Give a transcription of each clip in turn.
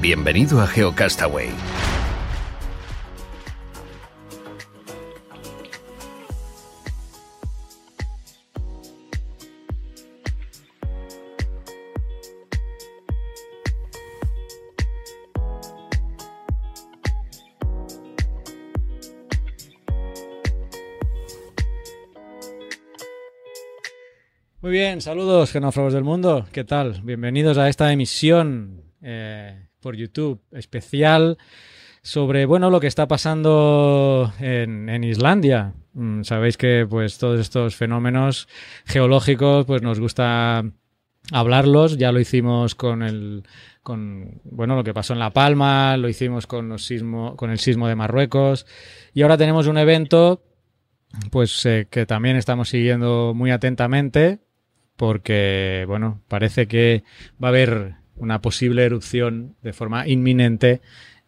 Bienvenido a GeoCastaway. Muy bien, saludos genófobos del mundo. ¿Qué tal? Bienvenidos a esta emisión eh, por YouTube especial sobre bueno lo que está pasando en, en Islandia. Mm, Sabéis que pues todos estos fenómenos geológicos pues nos gusta hablarlos. Ya lo hicimos con el con bueno lo que pasó en La Palma, lo hicimos con los sismo, con el sismo de Marruecos y ahora tenemos un evento pues eh, que también estamos siguiendo muy atentamente porque bueno parece que va a haber una posible erupción de forma inminente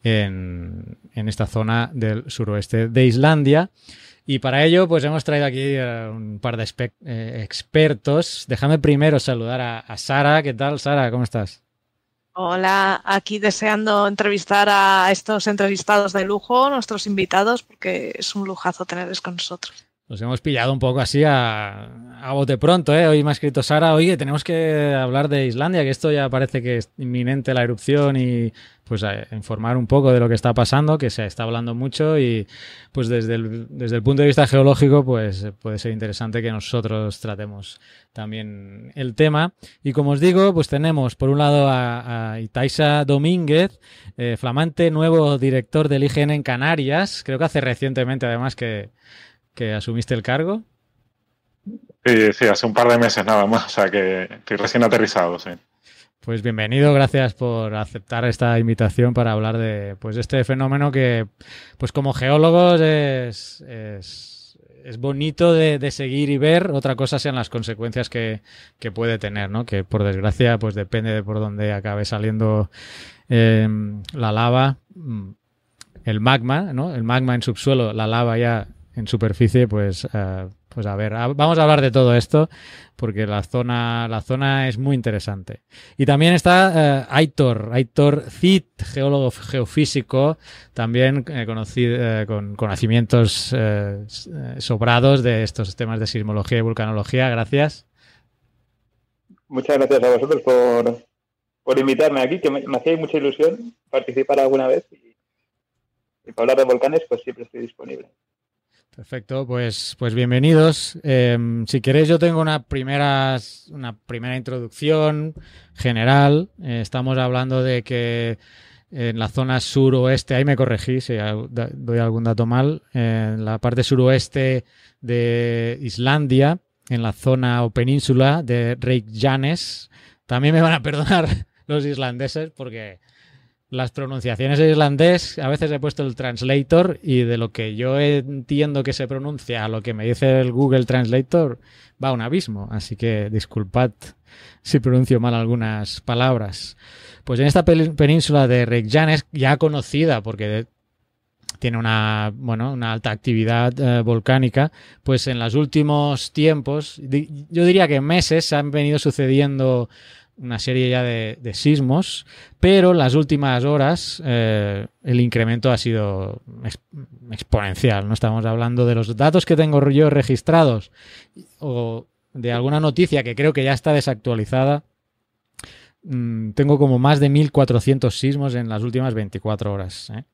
en, en esta zona del suroeste de Islandia. Y para ello, pues hemos traído aquí a un par de eh, expertos. Déjame primero saludar a, a Sara. ¿Qué tal, Sara? ¿Cómo estás? Hola, aquí deseando entrevistar a estos entrevistados de lujo, nuestros invitados, porque es un lujazo tenerles con nosotros. Nos hemos pillado un poco así a, a bote pronto, ¿eh? Hoy me ha escrito Sara, oye, tenemos que hablar de Islandia, que esto ya parece que es inminente la erupción y pues informar un poco de lo que está pasando, que se está hablando mucho y pues desde el, desde el punto de vista geológico pues puede ser interesante que nosotros tratemos también el tema. Y como os digo, pues tenemos por un lado a, a Itaisa Domínguez, eh, flamante nuevo director del IGN en Canarias, creo que hace recientemente además que que asumiste el cargo. Sí, sí, hace un par de meses nada más, o sea que estoy recién aterrizado, sí. Pues bienvenido, gracias por aceptar esta invitación para hablar de pues este fenómeno que, pues como geólogos es, es, es bonito de, de, seguir y ver. Otra cosa sean las consecuencias que, que, puede tener, ¿no? Que por desgracia, pues depende de por dónde acabe saliendo eh, la lava, el magma, ¿no? El magma en subsuelo, la lava ya en superficie, pues, uh, pues a ver, vamos a hablar de todo esto porque la zona, la zona es muy interesante. Y también está uh, Aitor, Aitor Cid, geólogo geofísico, también eh, conocido, eh, con conocimientos eh, sobrados de estos temas de sismología y vulcanología. Gracias. Muchas gracias a vosotros por, por invitarme aquí, que me, me hacía mucha ilusión participar alguna vez. Y, y para hablar de volcanes, pues siempre estoy disponible. Perfecto, pues, pues bienvenidos. Eh, si queréis, yo tengo una primera, una primera introducción general. Eh, estamos hablando de que en la zona suroeste, ahí me corregí si doy algún dato mal, en la parte suroeste de Islandia, en la zona o península de Reykjanes, también me van a perdonar los islandeses porque las pronunciaciones en islandés, a veces he puesto el translator y de lo que yo entiendo que se pronuncia a lo que me dice el Google Translator va un abismo. Así que disculpad si pronuncio mal algunas palabras. Pues en esta península de Reykjanes, ya conocida porque tiene una, bueno, una alta actividad eh, volcánica, pues en los últimos tiempos, yo diría que meses, se han venido sucediendo una serie ya de, de, sismos, pero las últimas horas eh, el incremento ha sido exp exponencial. No estamos hablando de los datos que tengo yo registrados o de alguna noticia que creo que ya está desactualizada. Mm, tengo como más de 1.400 sismos en las últimas 24 horas. ¿eh?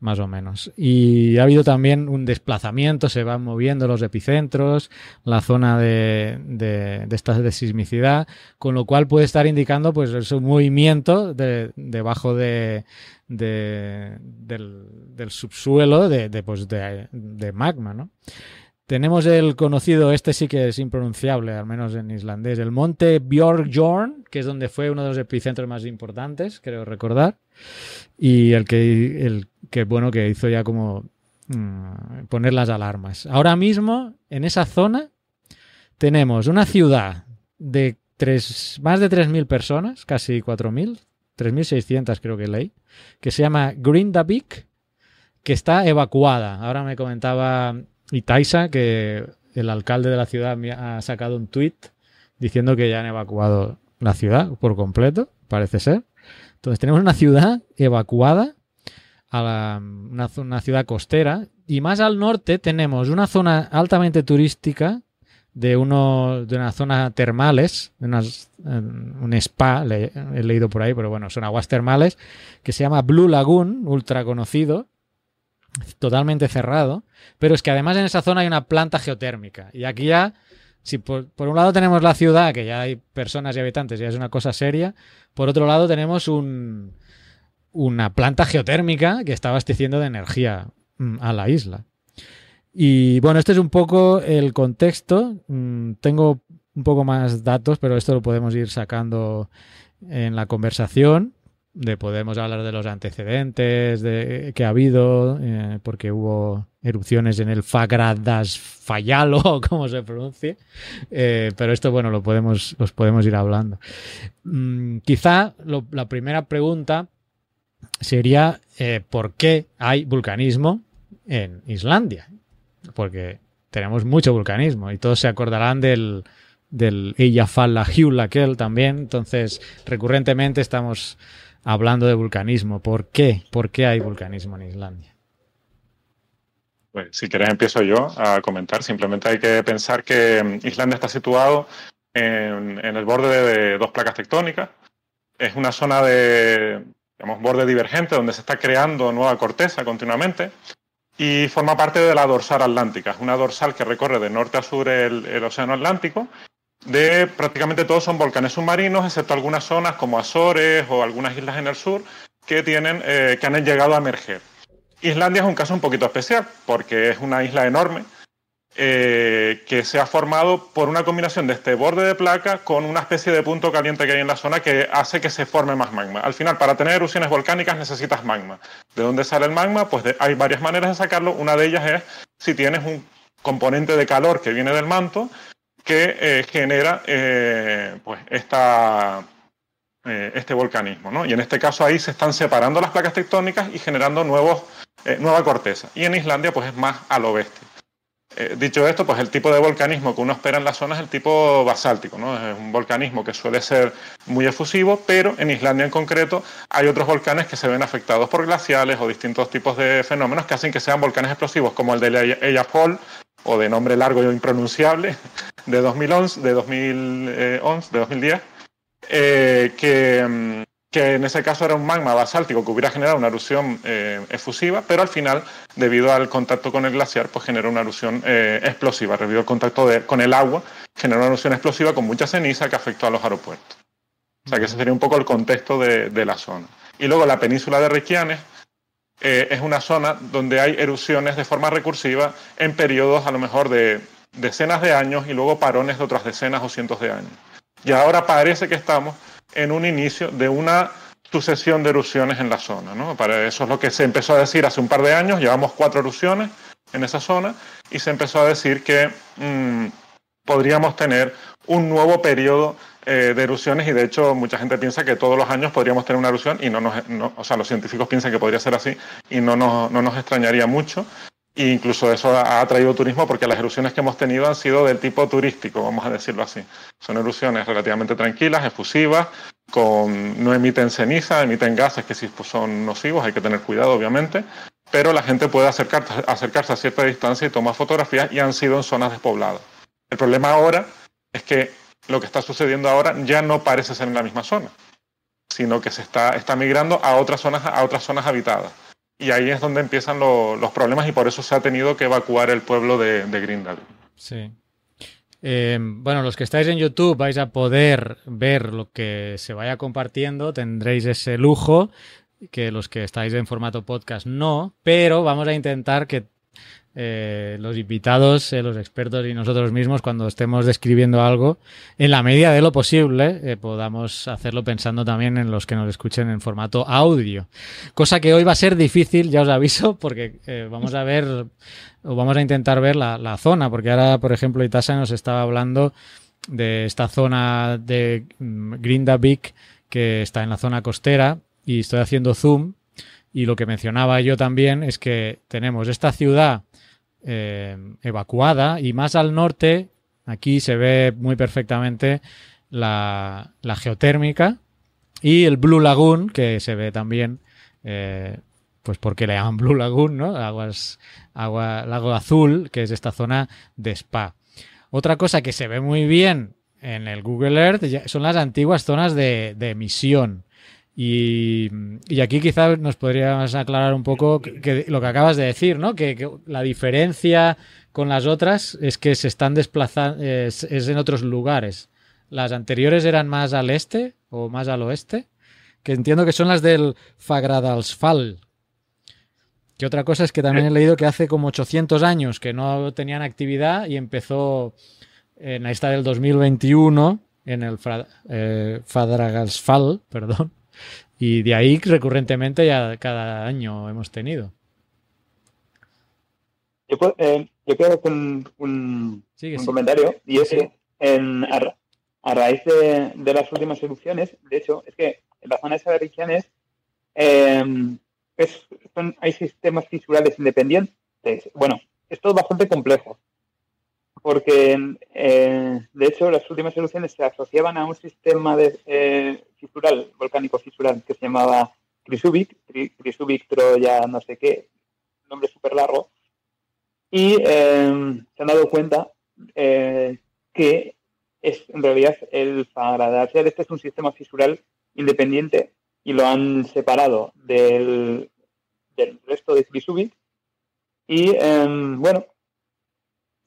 Más o menos. Y ha habido también un desplazamiento, se van moviendo los epicentros, la zona de, de, de sismicidad, con lo cual puede estar indicando pues es un movimiento de, debajo de, de del, subsuelo de, pues de magma, ¿no? Tenemos el conocido, este sí que es impronunciable, al menos en islandés, el monte Björkjorn, que es donde fue uno de los epicentros más importantes, creo recordar, y el que, el que bueno, que hizo ya como mmm, poner las alarmas. Ahora mismo, en esa zona, tenemos una ciudad de tres, más de 3.000 personas, casi 4.000, 3.600 creo que leí, que se llama Grindavik, que está evacuada. Ahora me comentaba y Taisa, que el alcalde de la ciudad ha sacado un tuit diciendo que ya han evacuado la ciudad por completo, parece ser. Entonces tenemos una ciudad evacuada, a la- una, una ciudad costera, y más al norte tenemos una zona altamente turística de, uno, de una zona termales, de unas, eh, un spa, he leído por ahí, pero bueno, son aguas termales, que se llama Blue Lagoon, ultra conocido, totalmente cerrado, pero es que además en esa zona hay una planta geotérmica. Y aquí ya, si por, un lado tenemos la ciudad, que ya hay personas y habitantes, ya es una cosa seria, por otro lado tenemos un, una planta geotérmica que está abasteciendo de energía mm, a la isla. Y bueno, este es un poco el contexto. Mm, Tengo un poco más datos, pero esto lo podemos ir sacando en la conversación. De podemos hablar de los antecedentes de, que ha habido, eh, porque hubo erupciones en el Fagradas Fayalo, o como se pronuncie. Eh, pero esto, bueno, lo podemos, los podemos ir hablando. Mm, quizá lo- la primera pregunta sería eh, por qué hay vulcanismo en Islandia. Porque tenemos mucho vulcanismo y todos se acordarán del, del también. Entonces, recurrentemente estamos hablando de vulcanismo. ¿Por qué? ¿Por qué hay vulcanismo en Islandia? Pues, si quieres empiezo yo a comentar. Simplemente hay que pensar que mm, Islandia está situado en, en el borde de dos placas tectónicas. Es una zona de, digamos, borde divergente donde se está creando nueva corteza continuamente y forma parte de la dorsal atlántica. Es una dorsal que recorre de norte a sur el, el océano Atlántico. De prácticamente todos son volcanes submarinos, excepto algunas zonas como Azores o algunas islas en el sur que tienen eh, que han llegado a emerger. Islandia es un caso un poquito especial porque es una isla enorme eh, que se ha formado por una combinación de este borde de placa con una especie de punto caliente que hay en la zona que hace que se forme más magma. Al final, para tener erupciones volcánicas necesitas magma. ¿De dónde sale el magma? Pues hay varias maneras de sacarlo. Una de ellas es si tienes un componente de calor que viene del manto que eh, genera eh, pues esta, este volcanismo. ¿no? Y en este caso ahí se están separando las placas tectónicas y generando nuevos, eh, nueva corteza. Y en Islandia pues es más a lo bestia. Eh, dicho esto, pues el tipo de volcanismo que uno espera en la zona es el tipo basáltico, ¿no? Es un volcanismo que suele ser muy efusivo, pero en Islandia en concreto hay otros volcanes que se ven afectados por glaciales o distintos tipos de fenómenos que hacen que sean volcanes explosivos, como el de Eyjafjall, o de nombre largo e impronunciable, de 2011, de 2011, de 2010, eh, que, mm, que en ese caso era un magma basáltico que hubiera generado una erupción eh, efusiva, pero al final, debido al contacto con el glaciar, pues generó una erupción eh, explosiva, debido al contacto de- con el agua, generó una erupción explosiva con mucha ceniza que afectó a los aeropuertos. O sea que ese sería un poco el contexto de, de la zona. Y luego la península de Reykjanes eh, es una zona donde hay erupciones de forma recursiva en periodos a lo mejor de decenas de años y luego parones de otras decenas o cientos de años. Y ahora parece que estamos en un inicio de una sucesión de erupciones en la zona. ¿no? Para eso es lo que se empezó a decir hace un par de años, llevamos cuatro erupciones en esa zona y se empezó a decir que mm, podríamos tener un nuevo periodo eh, de erupciones y de hecho mucha gente piensa que todos los años podríamos tener una erupción y no nos, no- o sea, los científicos piensan que podría ser así y no nos, no nos extrañaría mucho. E incluso eso ha atraído turismo porque las erupciones que hemos tenido han sido del tipo turístico, vamos a decirlo así. Son erupciones relativamente tranquilas, efusivas, con, no emiten ceniza, emiten gases que sí pues, son nocivos, hay que tener cuidado obviamente, pero la gente puede acercar- acercarse a cierta distancia y tomar fotografías y han sido en zonas despobladas. El problema ahora es que lo que está sucediendo ahora ya no parece ser en la misma zona, sino que se está, está migrando a otras zonas, a otras zonas habitadas. Y ahí es donde empiezan lo- los problemas y por eso se ha tenido que evacuar el pueblo de, de Grindal. Sí. Eh, bueno, los que estáis en YouTube vais a poder ver lo que se vaya compartiendo, tendréis ese lujo, que los que estáis en formato podcast no, pero vamos a intentar que eh, los invitados, eh, los expertos y nosotros mismos, cuando estemos describiendo algo, en la medida de lo posible, eh, podamos hacerlo pensando también en los que nos escuchen en formato audio. Cosa que hoy va a ser difícil, ya os aviso, porque vamos a ver o vamos a intentar ver la, la zona, porque ahora, por ejemplo, Itasa nos estaba hablando de esta zona de mm, Grindavik que está en la zona costera y estoy haciendo zoom y lo que mencionaba yo también es que tenemos esta ciudad eh, evacuada y más al norte, aquí se ve muy perfectamente la, geotérmica y el Blue Lagoon, que se ve también, eh, pues porque le llaman Blue Lagoon, ¿no? Aguas, agua, lago azul, que es esta zona de spa. Otra cosa que se ve muy bien en el Google Earth son las antiguas zonas de, emisión. Y, aquí quizás nos podrías aclarar un poco que, lo que acabas de decir, ¿no? Que, la diferencia con las otras es que se están desplazando, es, en otros lugares. Las anteriores eran más al este o más al oeste, que entiendo que son las del Fagradalsfall. Que otra cosa es que también he leído que hace como 800 años que no tenían actividad y empezó en esta del 2021 en el eh, Fadragalsfall, perdón, y de ahí recurrentemente ya cada año hemos tenido. Yo, puedo, eh, hacer un, comentario y es que en, a, raíz de, las últimas erupciones, de hecho, es que en la zona de erupciones eh, hay sistemas fisurales independientes. Bueno, esto es bastante complejo porque eh, de hecho las últimas soluciones se asociaban a un sistema de eh, fisural, volcánico fisural, que se llamaba Krisubic, Krisubic Troya no sé qué, nombre súper largo, y eh, se han dado cuenta que es en realidad el Fagradalsfjall, este es un sistema fisural independiente y lo han separado del, del resto de Krisubic y bueno,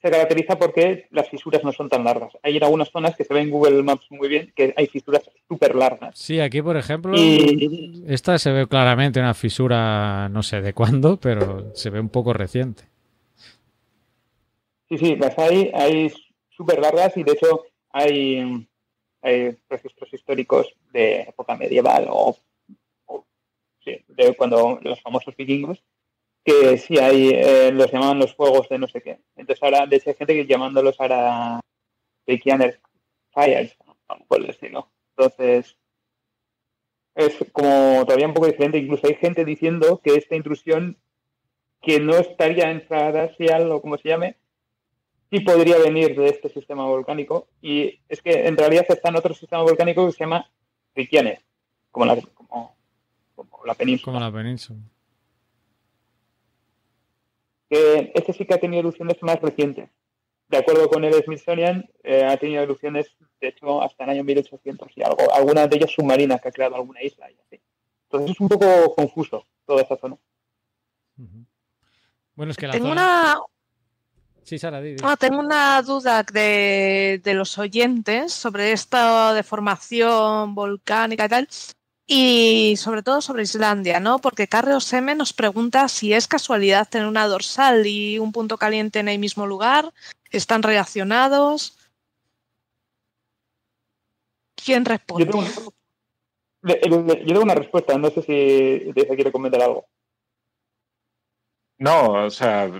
se caracteriza porque las fisuras no son tan largas. Hay en algunas zonas que se ven en Google Maps muy bien que hay fisuras súper largas. Sí, aquí por ejemplo, esta se ve claramente una fisura, no sé de cuándo, pero se ve un poco reciente. Sí, sí, las hay, hay súper largas y de hecho hay, registros históricos de época medieval o, sí, de cuando los famosos vikingos que sí hay, eh, los llamaban los fuegos de no sé qué. Entonces ahora, de hecho, hay gente que llamándolos ahora Bekianer Fires, por el. Entonces, es como todavía un poco diferente. Incluso hay gente diciendo que esta intrusión, que no estaría en Fragasial o como se llame, sí podría venir de este sistema volcánico. Y es que en realidad está en otro sistema volcánico que se llama Bekianer, como la, como, como la península. Como la península que este sí que ha tenido erupciones más recientes. De acuerdo con el Smithsonian, eh, ha tenido erupciones, de hecho, hasta el año 1800 y algo. Algunas de ellas submarinas que ha creado alguna isla y así. Entonces es un poco confuso toda esa zona. Bueno, es que la tengo Una... Sí, Sara, ah, tengo una duda de, de, los oyentes sobre esta deformación volcánica y tal y sobre todo sobre Islandia, ¿no? Porque Carreos M nos pregunta si es casualidad tener una dorsal y un punto caliente en el mismo lugar, ¿están relacionados? ¿Quién responde? Yo tengo, una, respuesta, no sé si se quiere comentar algo. No, o sea,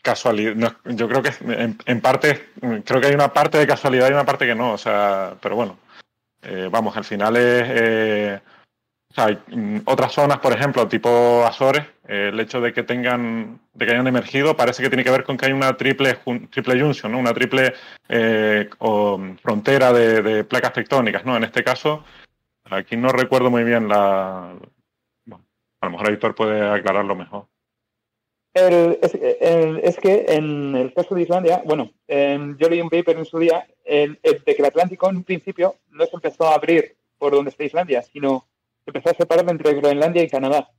casualidad. yo creo que en, parte, creo que hay una parte de casualidad y una parte que no, o sea, pero bueno, eh, vamos, al final es... Eh, o sea, hay mm, otras zonas, por ejemplo, tipo Azores, eh, el hecho de que tengan, de que hayan emergido, parece que tiene que ver con que hay una triple, triple junction, ¿no? Una triple o frontera de, placas tectónicas, ¿no? En este caso, aquí no recuerdo muy bien la... a lo mejor el puede aclararlo mejor. Es, que en el caso de Islandia, bueno, yo leí un paper en su día de que el Atlántico en un principio no se empezó a abrir por donde está Islandia, sino se empezó a separar entre Groenlandia y Canadá.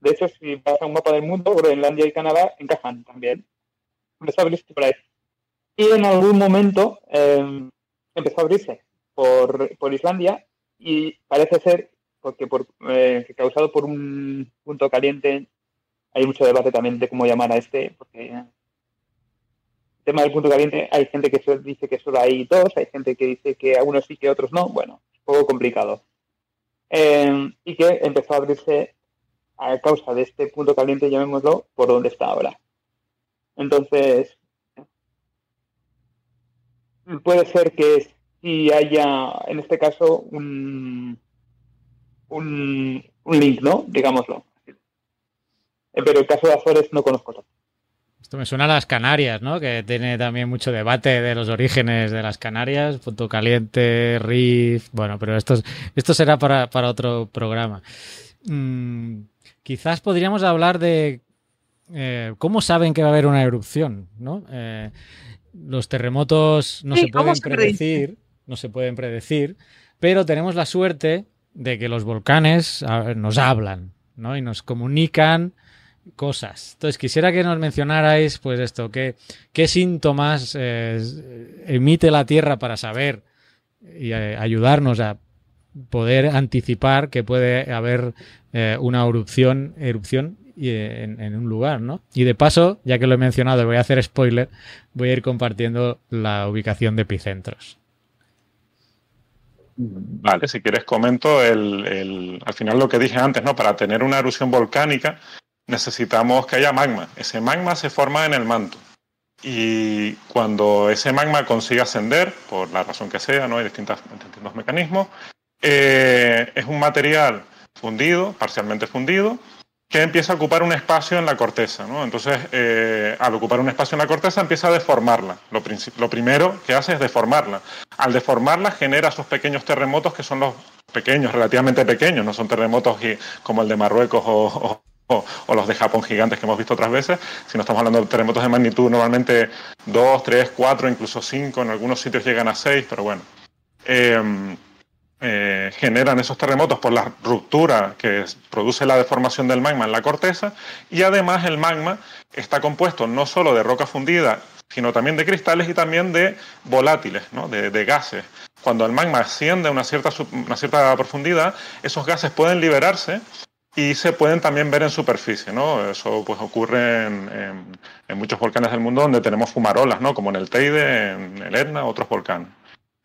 De hecho, si vas a un mapa del mundo, Groenlandia y Canadá encajan también. Empezó a abrirse por ahí. Y en algún momento em, empezó a abrirse por, por, Islandia y parece ser porque por, eh, causado por un punto caliente. Hay mucho debate también de cómo llamar a este, porque tema del punto caliente, hay gente que dice que solo hay dos, hay gente que dice que algunos sí que otros no. Bueno, es un poco complicado. Eh, y que empezó a abrirse a causa de este punto caliente, llamémoslo, por donde está ahora. Entonces, puede ser que si haya, en este caso, un, un, link, ¿no? Digámoslo. Pero el caso de Azores no conozco todo. Esto me suena a las Canarias, ¿no? Que tiene también mucho debate de los orígenes de las Canarias, Punto Caliente, Riff, bueno, pero esto, esto será para, otro programa. Mm, quizás podríamos hablar de eh, cómo saben que va a haber una erupción, ¿no? Eh, los terremotos no se pueden predecir, no se pueden predecir, pero tenemos la suerte de que los volcanes nos hablan, ¿no? Y nos comunican cosas. Entonces, quisiera que nos mencionarais, pues esto, qué, síntomas eh, emite la Tierra para saber y eh, ayudarnos a poder anticipar que puede haber eh, una erupción, erupción en, en, un lugar, ¿no? Y de paso, ya que lo he mencionado y voy a hacer spoiler, voy a ir compartiendo la ubicación de epicentros. Vale, si quieres comento el, al final lo que dije antes, ¿no? Para tener una erupción volcánica necesitamos que haya magma. Ese magma se forma en el manto. Y cuando ese magma consigue ascender, por la razón que sea, ¿no? hay distintos mecanismos, eh, es un material fundido, parcialmente fundido, que empieza a ocupar un espacio en la corteza. ¿no? Entonces, eh, al ocupar un espacio en la corteza, empieza a deformarla. Lo, lo, primero que hace es deformarla. Al deformarla, genera esos pequeños terremotos que son los pequeños, relativamente pequeños, no son terremotos como el de Marruecos o o, los de Japón gigantes que hemos visto otras veces, si no estamos hablando de terremotos de magnitud normalmente 2, 3, 4, incluso 5, en algunos sitios llegan a 6, pero bueno. Em, eh, generan esos terremotos por la ruptura que produce la deformación del magma en la corteza y además el magma está compuesto no solo de roca fundida, sino también de cristales y también de volátiles, ¿no? de, de, gases. Cuando el magma asciende a una cierta, una cierta profundidad, esos gases pueden liberarse y se pueden también ver en superficie, ¿no? Eso pues ocurre en, muchos volcanes del mundo donde tenemos fumarolas, ¿no? Como en el Teide, en el Etna, otros volcanes.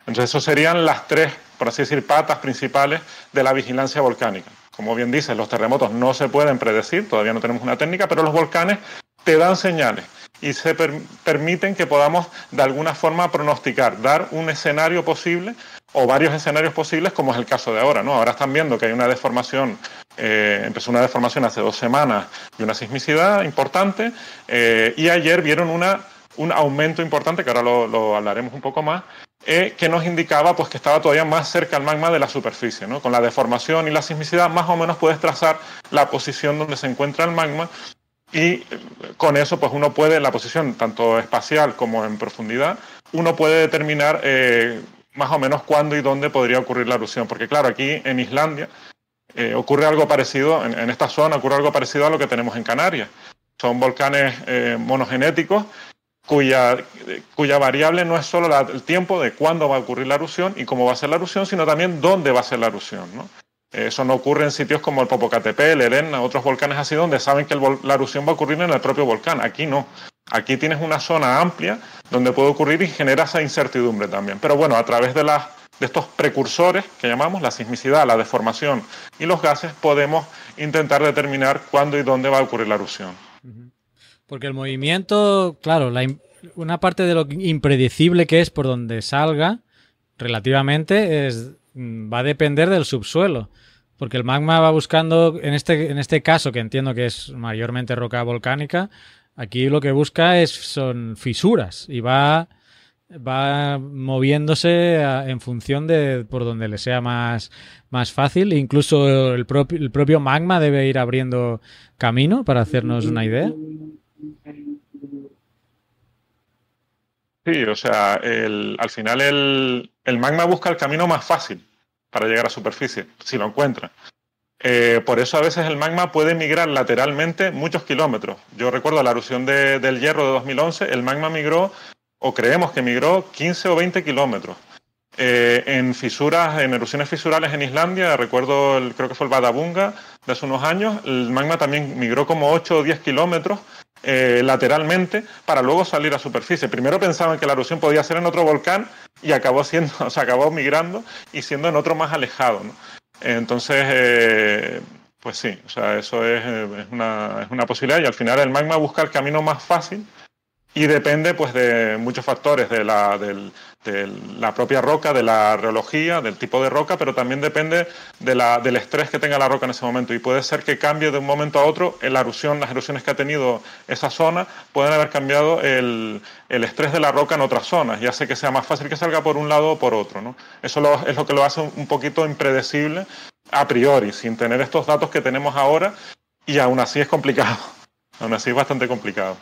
Entonces, eso serían las tres, por así decir, patas principales de la vigilancia volcánica. Como bien dices, los terremotos no se pueden predecir, todavía no tenemos una técnica, pero los volcanes te dan señales y se permiten que podamos de alguna forma pronosticar, dar un escenario posible o varios escenarios posibles, como es el caso de ahora. ¿no? Ahora están viendo que hay una deformación, eh, empezó una deformación hace dos semanas y una sismicidad importante, eh, y ayer vieron una, un aumento importante, que ahora lo, hablaremos un poco más, eh, que nos indicaba pues, que estaba todavía más cerca el magma de la superficie. ¿no? Con la deformación y la sismicidad, más o menos puedes trazar la posición donde se encuentra el magma y con eso, pues uno puede, la posición tanto espacial como en profundidad, uno puede determinar eh, más o menos cuándo y dónde podría ocurrir la erupción. Porque claro, aquí en Islandia eh, ocurre algo parecido, en, esta zona ocurre algo parecido a lo que tenemos en Canarias. Son volcanes eh, monogenéticos cuya, cuya variable no es solo el tiempo de cuándo va a ocurrir la erupción y cómo va a ser la erupción, sino también dónde va a ser la erupción. ¿no? Eso no ocurre en sitios como el Popocatépetl, el Etna, otros volcanes así, donde saben que la erupción va a ocurrir en el propio volcán. Aquí no. Aquí tienes una zona amplia donde puede ocurrir y genera esa incertidumbre también. Pero bueno, a través de, las, de estos precursores que llamamos, la sismicidad, la deformación y los gases, podemos intentar determinar cuándo y dónde va a ocurrir la erupción. Porque el movimiento, claro, una parte de lo impredecible que es por donde salga, relativamente, es, va a depender del subsuelo. Porque el magma va buscando, en este, en este caso, que entiendo que es mayormente roca volcánica, Aquí lo que busca es, son fisuras y va, va moviéndose en función de por donde le sea más, más fácil. Incluso el propio, el propio magma debe ir abriendo camino para hacernos una idea. Sí, o sea, al final el, el magma busca el camino más fácil para llegar a superficie, si lo encuentra. Eh, por eso a veces el magma puede migrar lateralmente muchos kilómetros. Yo recuerdo la erupción del hierro de 2011, el magma migró, o creemos que migró, 15 o 20 kilómetros. Eh, en fisuras, en erupciones fisurales en Islandia, recuerdo, creo que fue el Badabunga de hace unos años, el magma también migró como 8 o 10 kilómetros eh, lateralmente para luego salir a superficie. Primero pensaban que la erupción podía ser en otro volcán y acabó siendo, o acabó migrando y siendo en otro más alejado. Entonces, eh, pues sí, o sea, eso es, una, posibilidad y al final el magma busca el camino más fácil y depende pues de muchos factores, de la, de la propia roca, de la reología, del tipo de roca, pero también depende de la, del estrés que tenga la roca en ese momento. Y puede ser que cambie de un momento a otro la erosión, las erosiones que ha tenido esa zona, pueden haber cambiado el, el estrés de la roca en otras zonas y hace que sea más fácil que salga por un lado o por otro. ¿no? Eso es lo que lo hace un poquito impredecible a priori, sin tener estos datos que tenemos ahora, y aún así es complicado. Aún así es bastante complicado.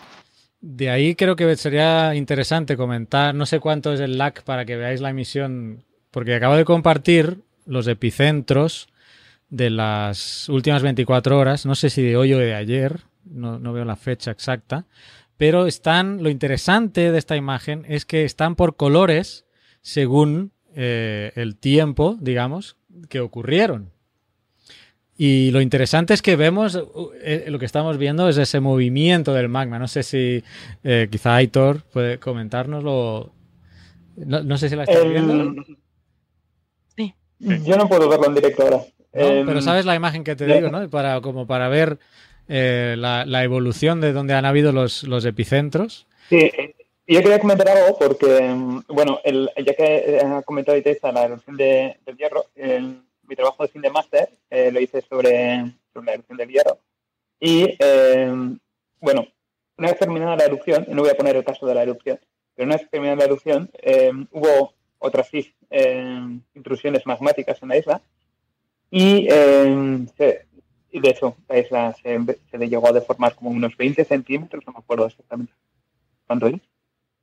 De ahí creo que sería interesante comentar, no sé cuánto es el lag para que veáis la emisión, porque acabo de compartir los epicentros de las últimas 24 horas, no sé si de hoy o de ayer, no, veo la fecha exacta, pero están, lo interesante de esta imagen es que están por colores según eh, el tiempo, digamos, que ocurrieron. Y lo interesante es que vemos, uh, eh, lo que estamos viendo es ese movimiento del magma. No sé si eh, quizá Aitor puede comentárnoslo. No, no sé si la estás viendo. Sí. Yo no puedo verlo en directo ahora. pero em, sabes la imagen que te digo, ¿no? Para, como para ver eh, la, evolución de donde han habido los, los epicentros. Sí, yo quería comentar algo porque, em, bueno, el, ya que ha comentado Itesa la erupción de, del hierro, el, mi trabajo de fin de máster eh, lo hice sobre, la erupción del hierro. Y eh, bueno, una vez terminada la erupción, no voy a poner el caso de la erupción, pero una vez terminada la erupción, eh, hubo otras seis intrusiones magmáticas en la isla y, de hecho la isla se, se, llegó a deformar como unos 20 centímetros, no me acuerdo exactamente cuánto es,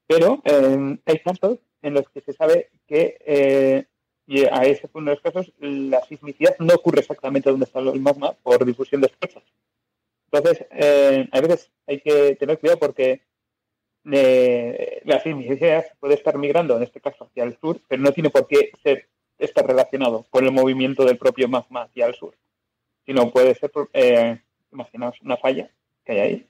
pero hay casos en los que se sabe que y a ese uno de los casos, la sismicidad no ocurre exactamente donde está el magma por difusión de estrechos. Entonces, eh, a veces hay que tener cuidado porque eh, la sismicidad puede estar migrando, en este caso, hacia el sur, pero no tiene por qué ser, estar relacionado con el movimiento del propio magma hacia el sur, sino puede ser, eh, imaginaos, una falla que hay ahí,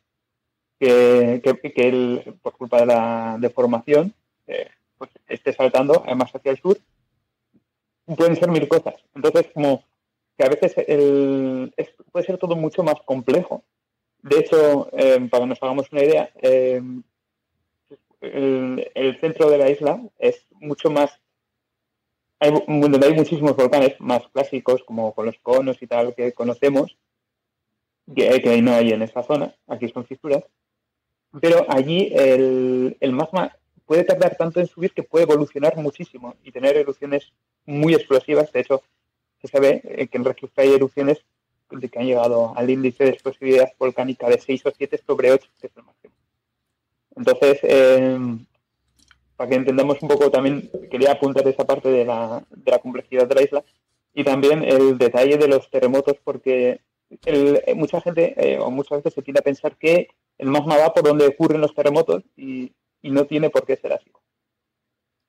que, que, por culpa de la deformación eh, pues esté saltando más hacia el sur pueden ser mil cosas. Entonces, como que a veces el, puede ser todo mucho más complejo. De hecho, eh, para que nos hagamos una idea, eh, el, centro de la isla es mucho más. Hay, donde hay muchísimos volcanes más clásicos, como con los conos y tal, que conocemos, que, que no hay en esa zona, aquí son fisuras. Pero allí el, el magma puede tardar tanto en subir que puede evolucionar muchísimo y tener erupciones muy explosivas. De hecho, se sabe eh, que en Regiusca hay erupciones que han llegado al índice de explosividad volcánica de 6 o 7 sobre 8, que es el máximo. Entonces, eh, para que entendamos un poco, también quería apuntar esa parte de la, de la complejidad de la isla y también el detalle de los terremotos, porque mucha gente eh, o muchas veces se tiende a pensar que el magma va por donde ocurren los terremotos y, y no tiene por qué ser así.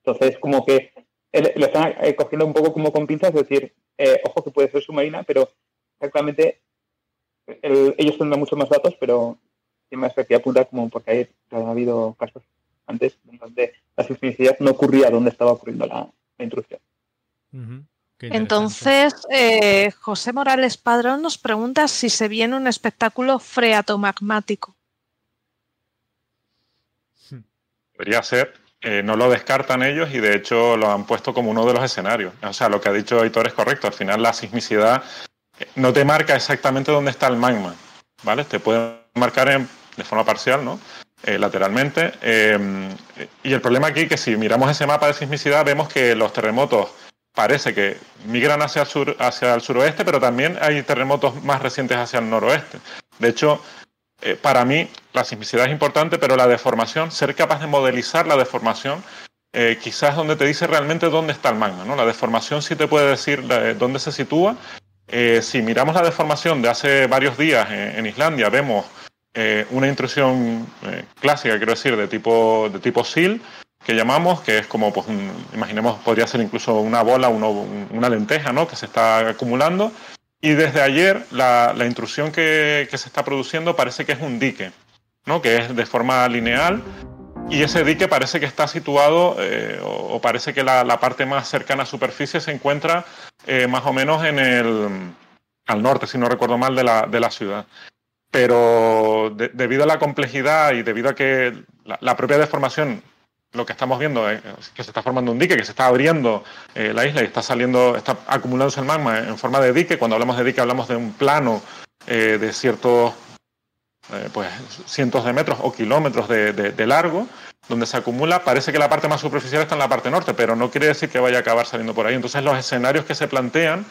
Entonces, como que lo están eh, cogiendo un poco como con pinzas, es decir, eh, ojo que puede ser submarina, pero exactamente ellos tendrán mucho más datos, pero tiene más que apuntar como porque hay, ha habido casos antes donde la sismicidad no ocurría donde estaba ocurriendo la, intrusión. Entonces, eh, José Morales Padrón nos pregunta si se viene un espectáculo freatomagmático. Podría ser, eh, no lo descartan ellos y de hecho lo han puesto como uno de los escenarios. O sea, lo que ha dicho Hitor es correcto. Al final la sismicidad eh, no te marca exactamente dónde está el magma, ¿vale? Te puede marcar de forma parcial, ¿no? Eh, lateralmente. y el problema aquí es que si miramos ese mapa de sismicidad vemos que los terremotos parece que migran hacia el, sur, hacia el suroeste, pero también hay terremotos más recientes hacia el noroeste. De hecho, eh, para mí la simplicidad es importante, pero la deformación, ser capaz de modelizar la deformación, eh, quizás donde te dice realmente dónde está el magma. ¿no? La deformación sí te puede decir dónde se sitúa. Eh, si miramos la deformación de hace varios días en, Islandia, vemos una intrusión clásica, quiero decir, de tipo, de tipo SIL, que llamamos, que es como, pues, imaginemos, podría ser incluso una bola, una lenteja, ¿no? Que se está acumulando y desde ayer la, intrusión que, se está produciendo parece que es un dique, ¿no? que es de forma lineal y ese dique parece que está situado eh, o, parece que la, parte más cercana a superficie se encuentra eh, más o menos en el, al norte, si no recuerdo mal, de la, de la ciudad. Pero debido a la complejidad y debido a que la, propia deformación, lo que estamos viendo es que se está formando un dique, que se está abriendo eh, la isla y está saliendo, está acumulándose el magma en forma de dique. Cuando hablamos de dique hablamos de un plano eh, de ciertos pues, cientos de metros o kilómetros de, largo, donde se acumula. Parece que la parte más superficial está en la parte norte, pero no quiere decir que vaya a acabar saliendo por ahí. Entonces los escenarios que se plantean,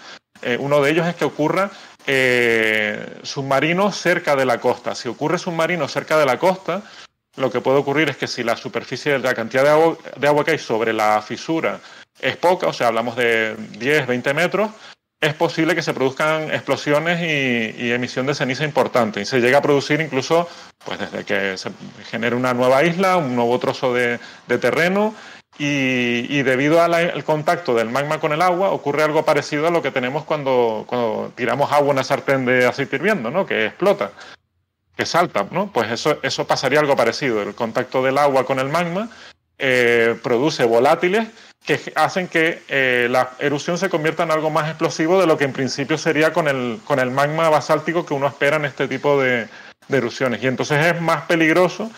uno de ellos es que ocurra eh, submarinos cerca de la costa. Si ocurre submarino cerca de la costa, lo que puede ocurrir es que si la superficie, la cantidad de agua, de agua que hay sobre la fisura es poca, o sea, hablamos de 10, 20 metros, es posible que se produzcan explosiones y, emisión de ceniza importante. Y se llega a producir incluso, pues desde que se genere una nueva isla, un nuevo trozo de, terreno, y, debido al contacto del magma con el agua, ocurre algo parecido a lo que tenemos cuando, cuando tiramos agua en una sartén de aceite hirviendo, ¿no? que explota, que salta. ¿no? Pues eso, eso pasaría algo parecido. El contacto del agua con el magma eh, produce volátiles que hacen que eh, la erupción se convierta en algo más explosivo de lo que en principio sería con el, con el magma basáltico que uno espera en este tipo de, erupciones. Y entonces es más peligroso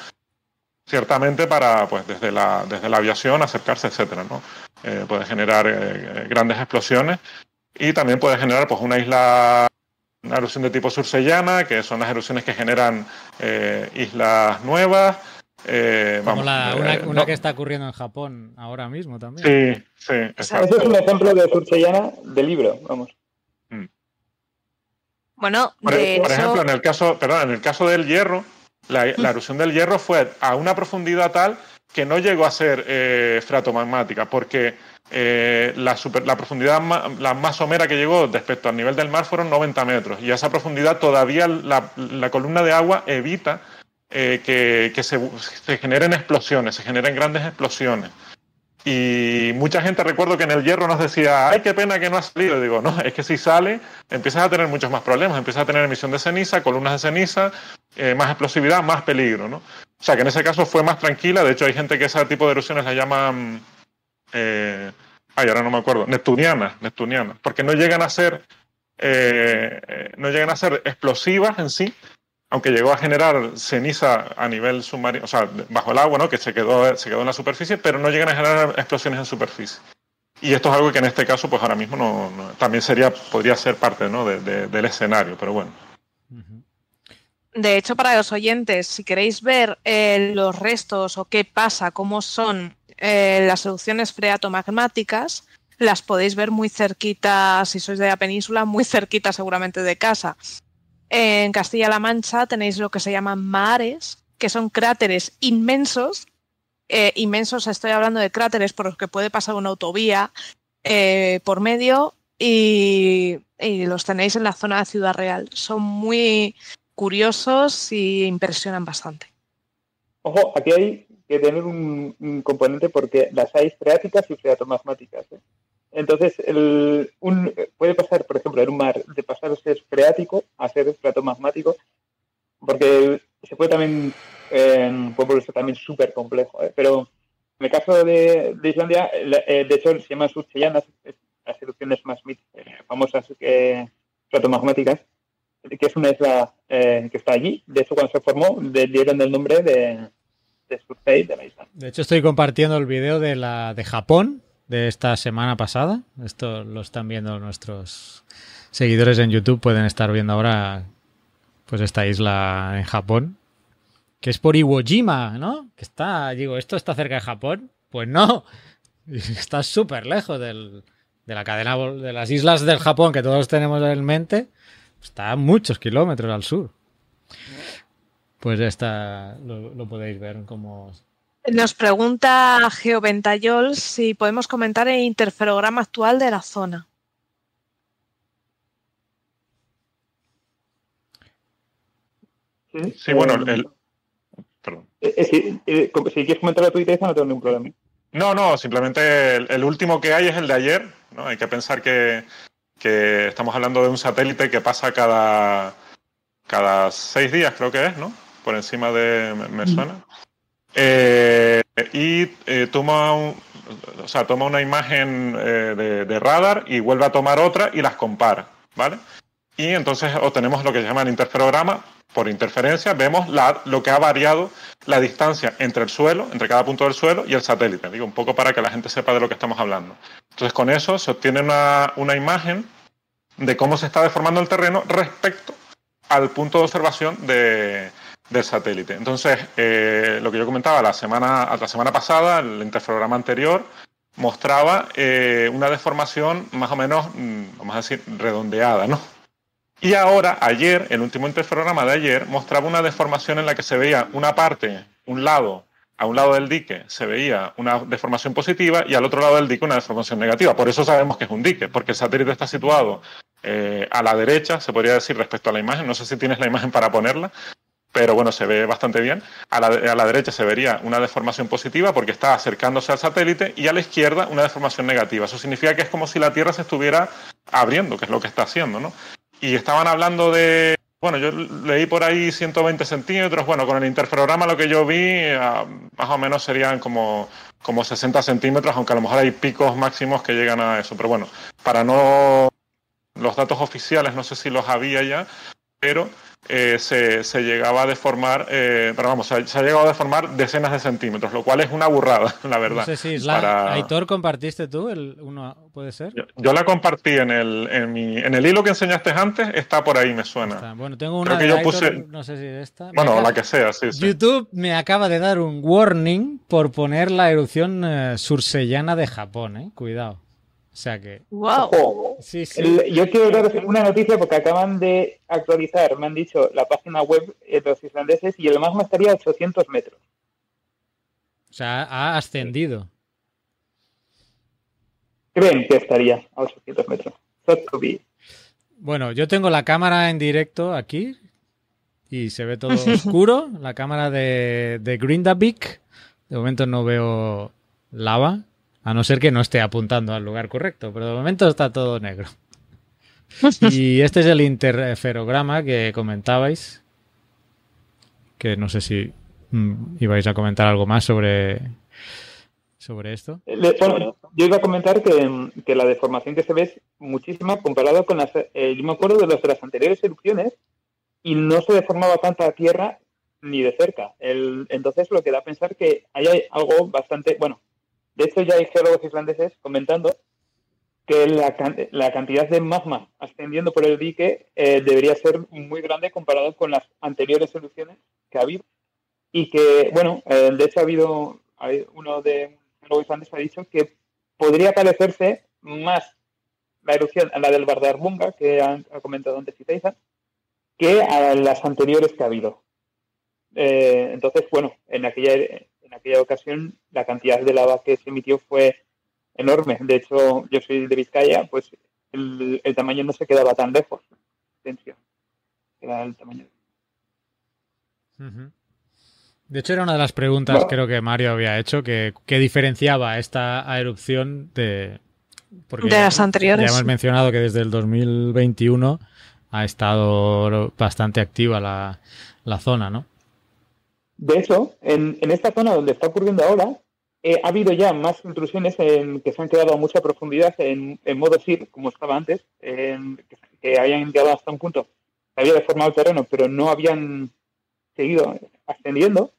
ciertamente para, pues, desde la, desde la aviación acercarse, etcétera, ¿no? Eh, puede generar grandes explosiones y también puede generar, pues, una isla, una erupción de tipo sursellana, que son las erupciones que generan eh, islas nuevas. Como la, una, que está ocurriendo en Japón ahora mismo también. Sí, sí. Exacto. es un ejemplo de sursellana de libro, vamos. Mm. Bueno, por, ejemplo, en el caso, perdón, en el caso del hierro, la, erupción del hierro fue a una profundidad tal que no llegó a ser eh, fratomagmática, porque eh, la, profundidad más, la más somera que llegó respecto al nivel del mar fueron 90 metros, y a esa profundidad todavía la, columna de agua evita eh, que, se, se, generen explosiones, se generen grandes explosiones. Y mucha gente recuerdo que en el hierro nos decía, ay, qué pena que no ha salido. digo, no, es que si sale, empiezas a tener muchos más problemas. Empiezas a tener emisión de ceniza, columnas de ceniza, eh, más explosividad, más peligro, ¿no? O sea, que en ese caso fue más tranquila. De hecho, hay gente que ese tipo de erupciones la llaman, eh, ay, ahora no me acuerdo, neptunianas, neptunianas, porque no llegan a ser, eh, no llegan a ser explosivas en sí, aunque llegó a generar ceniza a nivel submarino, o sea, bajo el agua, ¿no? que se quedó, se quedó en la superficie, pero no llegan a generar explosiones en superficie. Y esto es algo que en este caso, pues ahora mismo no, también sería, podría ser parte ¿no? del escenario, pero bueno. De hecho, para los oyentes, si queréis ver eh, los restos o qué pasa, cómo son eh, las erupciones freatomagmáticas, las podéis ver muy cerquita, si sois de la península, muy cerquita seguramente de casa. En Castilla-La Mancha tenéis lo que se llaman mares, que son cráteres inmensos. Eh, inmensos, estoy hablando de cráteres por los que puede pasar una autovía por medio y, los tenéis en la zona de Ciudad Real. Son muy curiosos y impresionan bastante. Ojo, aquí hay que tener un, componente porque las hay freáticas y freatomagmáticas. ¿eh? Entonces, el, puede pasar, por ejemplo, en un mar de pasar a ser freático a ser estratomagmático, porque se puede también, eh, puede volverse también súper complejo. ¿eh? Pero en el caso de, Islandia, eh, de hecho, se llama Surchellanas, las erupciones más famosas que estratomagmáticas, que es una isla que está allí. De hecho, cuando se formó, le dieron el nombre de, de de la isla. De hecho, estoy compartiendo el video de la de Japón, de esta semana pasada. Esto lo están viendo nuestros seguidores en YouTube. Pueden estar viendo ahora pues esta isla en Japón. Que es por Iwo Jima, ¿no? Que está, digo, ¿esto está cerca de Japón? Pues no. Está súper lejos del, de la cadena de las islas del Japón que todos tenemos en mente. Está a muchos kilómetros al sur. Pues esta lo, lo podéis ver como nos pregunta Geoventayol si podemos comentar el interferograma actual de la zona. Sí, bueno, el, perdón. Eh, eh, eh, si, quieres comentar la tuya, no tengo ningún problema. No, no, simplemente el, último que hay es el de ayer. ¿no? Hay que pensar que, estamos hablando de un satélite que pasa cada, cada seis días, creo que es, ¿no? Por encima de. Me, mm. suena. Eh, y eh, toma, o sea, toma una imagen eh, de, radar y vuelve a tomar otra y las compara, ¿vale? Y entonces obtenemos lo que se llama el interferograma. por interferencia, vemos la, lo que ha variado la distancia entre el suelo, entre cada punto del suelo y el satélite. Digo, un poco para que la gente sepa de lo que estamos hablando. Entonces, con eso se obtiene una, una imagen de cómo se está deformando el terreno respecto al punto de observación de, del satélite. Entonces, eh, lo que yo comentaba la semana, la semana pasada, el interferograma anterior, mostraba eh, una deformación más o menos, mm, vamos a decir, redondeada, ¿no? Y ahora, ayer, el último interferograma de ayer, mostraba una deformación en la que se veía una parte, un lado, a un lado del dique se veía una deformación positiva y al otro lado del dique una deformación negativa. Por eso sabemos que es un dique, porque el satélite está situado eh, a la derecha, se podría decir, respecto a la imagen. No sé si tienes la imagen para ponerla, pero bueno, se ve bastante bien. A la, a la, derecha se vería una deformación positiva porque está acercándose al satélite y a la izquierda una deformación negativa. Eso significa que es como si la Tierra se estuviera abriendo, que es lo que está haciendo, ¿no? Y estaban hablando de, bueno, yo leí por ahí 120 centímetros, bueno, con el interferograma lo que yo vi ah, más o menos serían como, como 60 centímetros, aunque a lo mejor hay picos máximos que llegan a eso, pero bueno, para no... Los datos oficiales no sé si los había ya, pero eh, se, se, llegaba a deformar, eh, pero vamos, se ha, se ha, llegado a deformar decenas de centímetros, lo cual es una burrada, la verdad. No sé si la, para... Aitor compartiste tú, el uno puede ser. Yo, yo, la compartí en el, en, mi, en el hilo que enseñaste antes, está por ahí, me suena. Está. Bueno, tengo una Creo que yo Aitor, puse, no sé si esta. Bueno, acaba, la que sea, sí, sí, YouTube me acaba de dar un warning por poner la erupción eh, sursellana de Japón, eh, cuidado. O sea que. ¡Wow! Sí, sí. El, yo quiero dar una noticia porque acaban de actualizar, me han dicho, la página web de los islandeses y el magma estaría a 800 metros. O sea, ha ascendido. Creen que estaría a 800 metros. Bueno, yo tengo la cámara en directo aquí y se ve todo oscuro. La cámara de, de Grindavik. De momento no veo lava. A no ser que no esté apuntando al lugar correcto, pero de momento está todo negro. Y este es el interferograma que comentabais. Que no sé si mm, ibais a comentar algo más sobre, sobre esto. Bueno, yo iba a comentar que, que, la deformación que se ve es muchísima comparado con las. Eh, yo me acuerdo de, los de las anteriores erupciones y no se deformaba tanta tierra ni de cerca. El, entonces, lo que da a pensar que hay algo bastante. Bueno, de hecho, ya hay geólogos islandeses comentando que la, cantidad de magma ascendiendo por el dique eh, debería ser muy grande comparado con las anteriores soluciones que ha habido. Y que, bueno, eh, de hecho ha habido, uno de los islandeses ha dicho que podría parecerse más la erupción a la del Bardarbunga, que ha, ha comentado antes Itaiza, que a las anteriores que ha habido. Eh, entonces, bueno, en aquella en aquella ocasión la cantidad de lava que se emitió fue enorme. De hecho, yo soy de Vizcaya, pues el, el tamaño no se quedaba tan lejos. Era el tamaño. De hecho, era una de las preguntas, bueno. creo que Mario había hecho, que, que diferenciaba esta erupción de, porque de las anteriores. Ya hemos mencionado que desde el 2021 ha estado bastante activa la, la zona, ¿no? De hecho, en, esta zona donde está ocurriendo ahora, eh, ha habido ya más intrusiones que se han quedado a mucha profundidad en, en modo SIR, como estaba antes, que, que, habían llegado hasta un punto, había deformado el terreno, pero no habían seguido ascendiendo.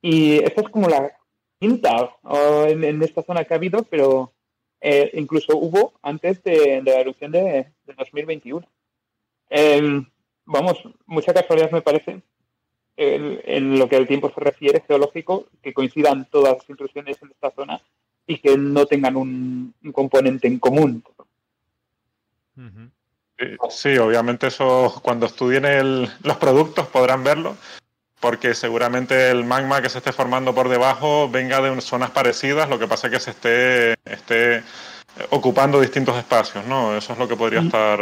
Y esta es como la quinta en, esta zona que ha habido, pero eh, incluso hubo antes de, la erupción de, de 2021. Eh, vamos, mucha casualidad me parece en, en, lo que al tiempo se refiere geológico, que coincidan todas las intrusiones en esta zona y que no tengan un, un componente en común. Uh -huh. Sí, obviamente eso cuando estudien el, los productos podrán verlo, porque seguramente el magma que se esté formando por debajo venga de zonas parecidas, lo que pasa es que se esté, esté ocupando distintos espacios, ¿no? Eso es lo que podría estar,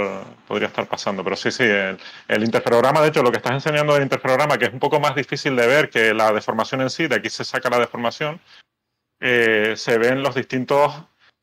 podría estar pasando. Pero sí, sí, el, el, interferograma, de hecho, lo que estás enseñando del interferograma, que es un poco más difícil de ver que la deformación en sí, de aquí se saca la deformación, eh, se ven los distintos,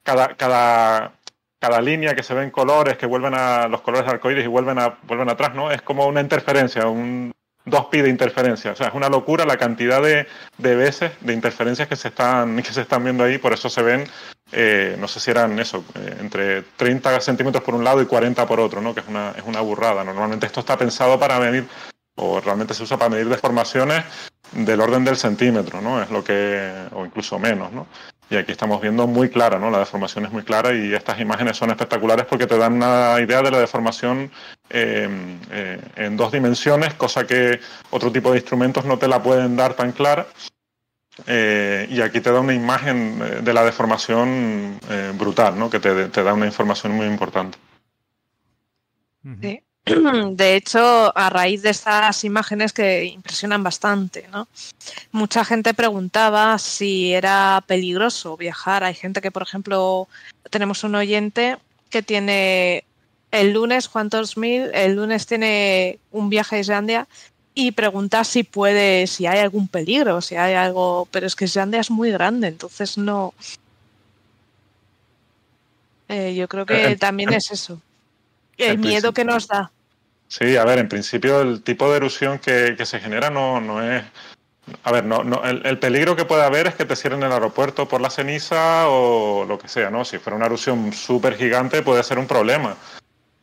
cada, cada, cada línea que se ven colores, que vuelven a los colores arcoíris y vuelven, a, vuelven atrás, ¿no? Es como una interferencia, un, dos pi de interferencia. O sea, es una locura la cantidad de, de veces de interferencias que se están, que se están viendo ahí, por eso se ven eh, no sé si eran eso, eh, entre 30 centímetros por un lado y 40 por otro, ¿no? que es una, es una burrada. Normalmente esto está pensado para venir o realmente se usa para medir deformaciones del orden del centímetro, ¿no? Es lo que, o incluso menos, ¿no? Y aquí estamos viendo muy clara, ¿no? La deformación es muy clara y estas imágenes son espectaculares porque te dan una idea de la deformación eh, eh, en dos dimensiones, cosa que otro tipo de instrumentos no te la pueden dar tan clara. Eh, y aquí te da una imagen de la deformación brutal, ¿no? Que te, te, da una información muy importante. Sí. De hecho, a raíz de estas imágenes que impresionan bastante, ¿no? Mucha gente preguntaba si era peligroso viajar. Hay gente que, por ejemplo, tenemos un oyente que tiene el lunes, Juan mil, el lunes tiene un viaje a Islandia y pregunta si puede, si hay algún peligro, si hay algo, pero es que Islandia es muy grande, entonces no. Eh, yo creo que eh, también es eso. El miedo que nos da. Sí, a ver, en principio el tipo de erupción que, se genera no, no es... A ver, no, no, el, peligro que puede haber es que te cierren el aeropuerto por la ceniza o lo que sea, ¿no? Si fuera una erupción súper gigante puede ser un problema.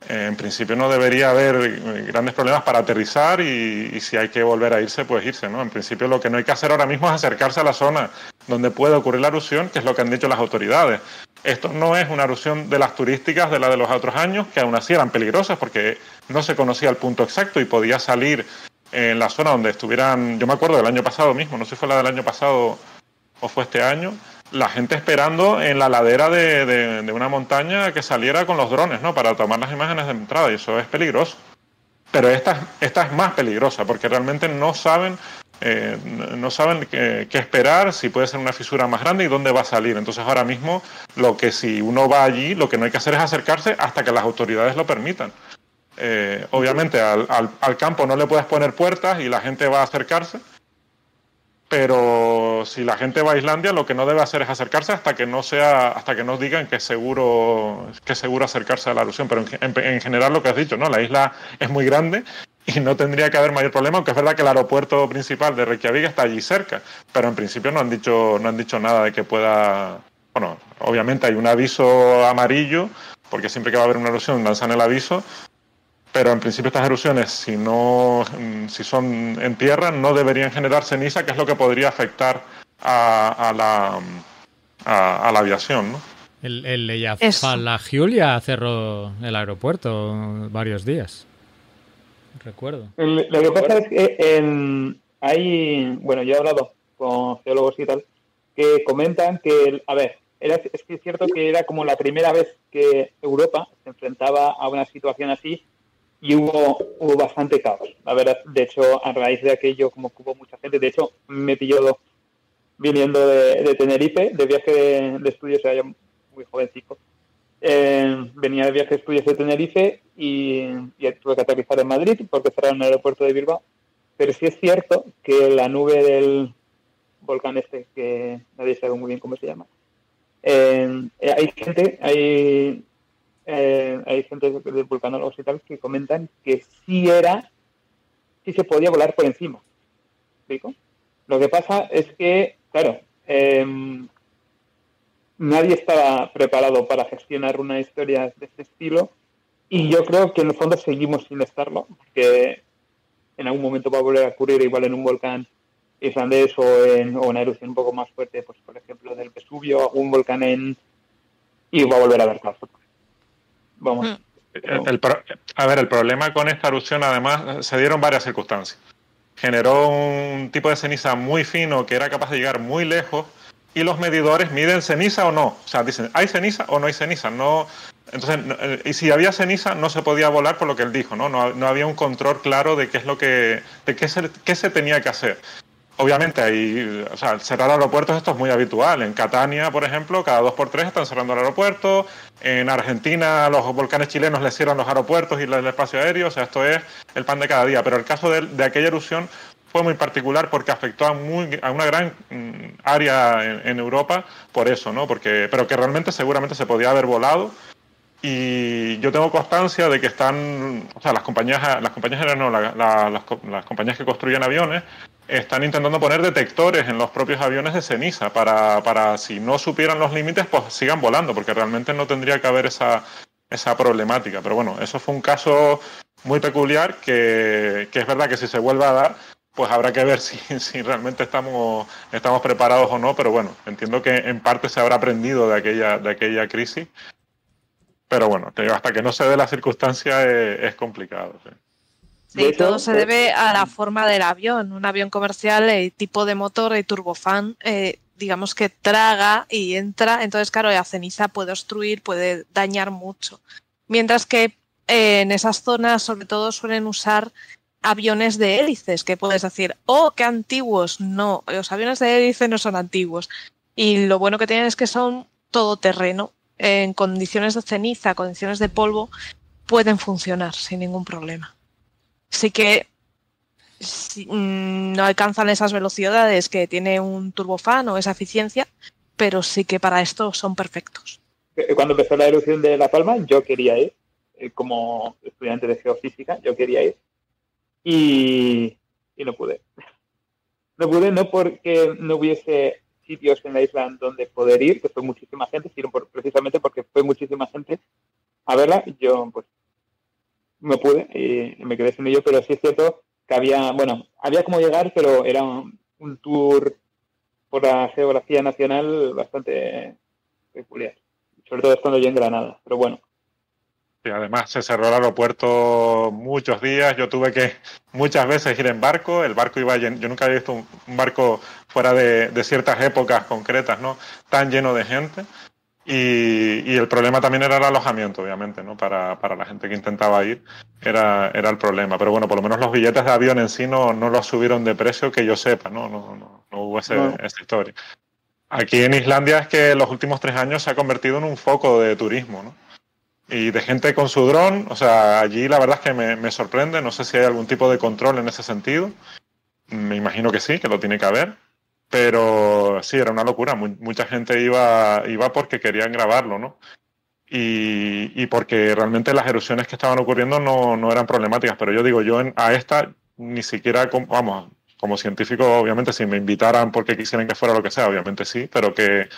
En principio no debería haber grandes problemas para aterrizar y, y, si hay que volver a irse, pues irse, ¿no? En principio lo que no hay que hacer ahora mismo es acercarse a la zona donde puede ocurrir la erupción, que es lo que han dicho las autoridades. Esto no es una erupción de las turísticas de la de los otros años, que aún así eran peligrosas porque no se conocía el punto exacto y podía salir en la zona donde estuvieran, yo me acuerdo del año pasado mismo, no sé si fue la del año pasado o fue este año, la gente esperando en la ladera de, una montaña que saliera con los drones, ¿no? Para tomar las imágenes de entrada y eso es peligroso. Pero esta, esta es más peligrosa porque realmente no saben eh, no saben qué, esperar, si puede ser una fisura más grande y dónde va a salir. Entonces ahora mismo lo que si uno va allí, lo que no hay que hacer es acercarse hasta que las autoridades lo permitan. Eh, obviamente al, campo no le puedes poner puertas y la gente va a acercarse, pero si la gente va a Islandia lo que no debe hacer es acercarse hasta que no sea, hasta que nos digan que es seguro, que seguro acercarse a la erupción. Pero en, en, general lo que has dicho, ¿no? La isla es muy grande y no tendría que haber mayor problema, aunque es verdad que el aeropuerto principal de Reykjavik está allí cerca, pero en principio no han dicho, no han dicho nada de que pueda, bueno, obviamente hay un aviso amarillo, porque siempre que va a haber una erupción lanzan el aviso, pero en principio estas erupciones, si no, si son en tierra, no deberían generar ceniza, que es lo que podría afectar a, la, a, la aviación, ¿no? El, el la Julia cerró el aeropuerto varios días recuerdo. lo que pasa es que hay, bueno, yo he hablado con geólogos y tal, que comentan que, a ver, era, es que es cierto que era como la primera vez que Europa se enfrentaba a una situación así y hubo, hubo bastante caos. La verdad, de hecho, a raíz de aquello, como que hubo mucha gente, de hecho, me pilló viniendo de, Tenerife, de viaje de, estudios, era yo muy jovencito, eh, venía de viaje de estudios de Tenerife y, tuve que aterrizar en Madrid porque cerraron el aeropuerto de Bilbao. Pero sí es cierto que la nube del volcán este, que nadie sabe muy bien cómo se llama, eh, hay gente, hay, eh, hay gente de vulcanólogos y tal que comentan que sí era, sí se podía volar por encima. Lo que pasa es que, claro, eh, nadie estaba preparado para gestionar una historia de este estilo y yo creo que en el fondo seguimos sin estarlo, porque en algún momento va a volver a ocurrir igual en un volcán islandés o en una erupción un poco más fuerte, pues por ejemplo del Vesubio, un volcán en... y va a volver a haber caos. Vamos. Mm. a ver, el problema con esta erupción además se dieron varias circunstancias. Generó un tipo de ceniza muy fino que era capaz de llegar muy lejos y los medidores miden ceniza o no. O sea, dicen, ¿hay ceniza o no hay ceniza? No, entonces, eh, y si había ceniza, no se podía volar por lo que él dijo, ¿no? No, había un control claro de qué es lo que, de qué se, qué se tenía que hacer. Obviamente, hay, o sea, cerrar aeropuertos esto es muy habitual. En Catania, por ejemplo, cada dos por tres están cerrando el aeropuerto. En Argentina, los volcanes chilenos les cierran los aeropuertos y el espacio aéreo. O sea, esto es el pan de cada día. Pero el caso de, de aquella erupción fue muy particular porque afectó a, muy, a una gran mm, área en, Europa por eso, ¿no? Porque, pero que realmente seguramente se podía haber volado. Y yo tengo constancia de que están, o sea, las compañías, las compañías no, las, compañías que construyen aviones están intentando poner detectores en los propios aviones de ceniza para, para si no supieran los límites, pues sigan volando, porque realmente no tendría que haber esa, esa problemática. Pero bueno, eso fue un caso muy peculiar que, que es verdad que si se vuelve a dar, pues habrá que ver si, si, realmente estamos, estamos preparados o no, pero bueno, entiendo que en parte se habrá aprendido de aquella, de aquella crisis, pero bueno, hasta que no se dé la circunstancia es, complicado. Todo se debe a la forma del avión. Un avión comercial, el tipo de motor, el turbofan, eh, digamos que traga y entra, entonces claro, la ceniza puede obstruir, puede dañar mucho. Mientras que eh, en esas zonas sobre todo suelen usar aviones de hélices, que puedes decir, oh, qué antiguos. No, los aviones de hélice no son antiguos. Y lo bueno que tienen es que son todoterreno. En condiciones de ceniza, condiciones de polvo, pueden funcionar sin ningún problema. Así que mm, no alcanzan esas velocidades que tiene un turbofan o esa eficiencia, pero sí que para esto son perfectos. Cuando empezó la erupción de La Palma, yo quería ir, eh, como estudiante de geofísica, yo quería ir y, no pude. No pude no porque no hubiese sitios en la isla donde poder ir, que fue muchísima gente, sino precisamente porque fue muchísima gente a verla. Yo, pues, no pude y me quedé sin ello, pero sí es cierto que había, bueno, había como llegar, pero era un, tour por la geografía nacional bastante peculiar. Sobre todo estando yo en Granada, pero bueno, además se cerró el aeropuerto muchos días. Yo tuve que muchas veces ir en barco. El barco iba lleno. Yo nunca había visto un, barco fuera de, ciertas épocas concretas, ¿no? Tan lleno de gente. Y, el problema también era el alojamiento, obviamente, ¿no? Para, la gente que intentaba ir era, era el problema. Pero bueno, por lo menos los billetes de avión en sí no, no los subieron de precio que yo sepa, ¿no? No, no, no hubo esa historia. Aquí en Islandia es que los últimos tres años se ha convertido en un foco de turismo, ¿no? y de gente con su dron. O sea, allí la verdad es que me, sorprende. No sé si hay algún tipo de control en ese sentido. Me imagino que sí, que lo tiene que haber. Pero sí, era una locura. mucha gente iba, iba porque querían grabarlo, ¿no? Y, porque realmente las erupciones que estaban ocurriendo no, no eran problemáticas. Pero yo digo, yo a esta ni siquiera, vamos, como científico, obviamente, si me invitaran porque quisieran que fuera lo que sea, obviamente sí, pero que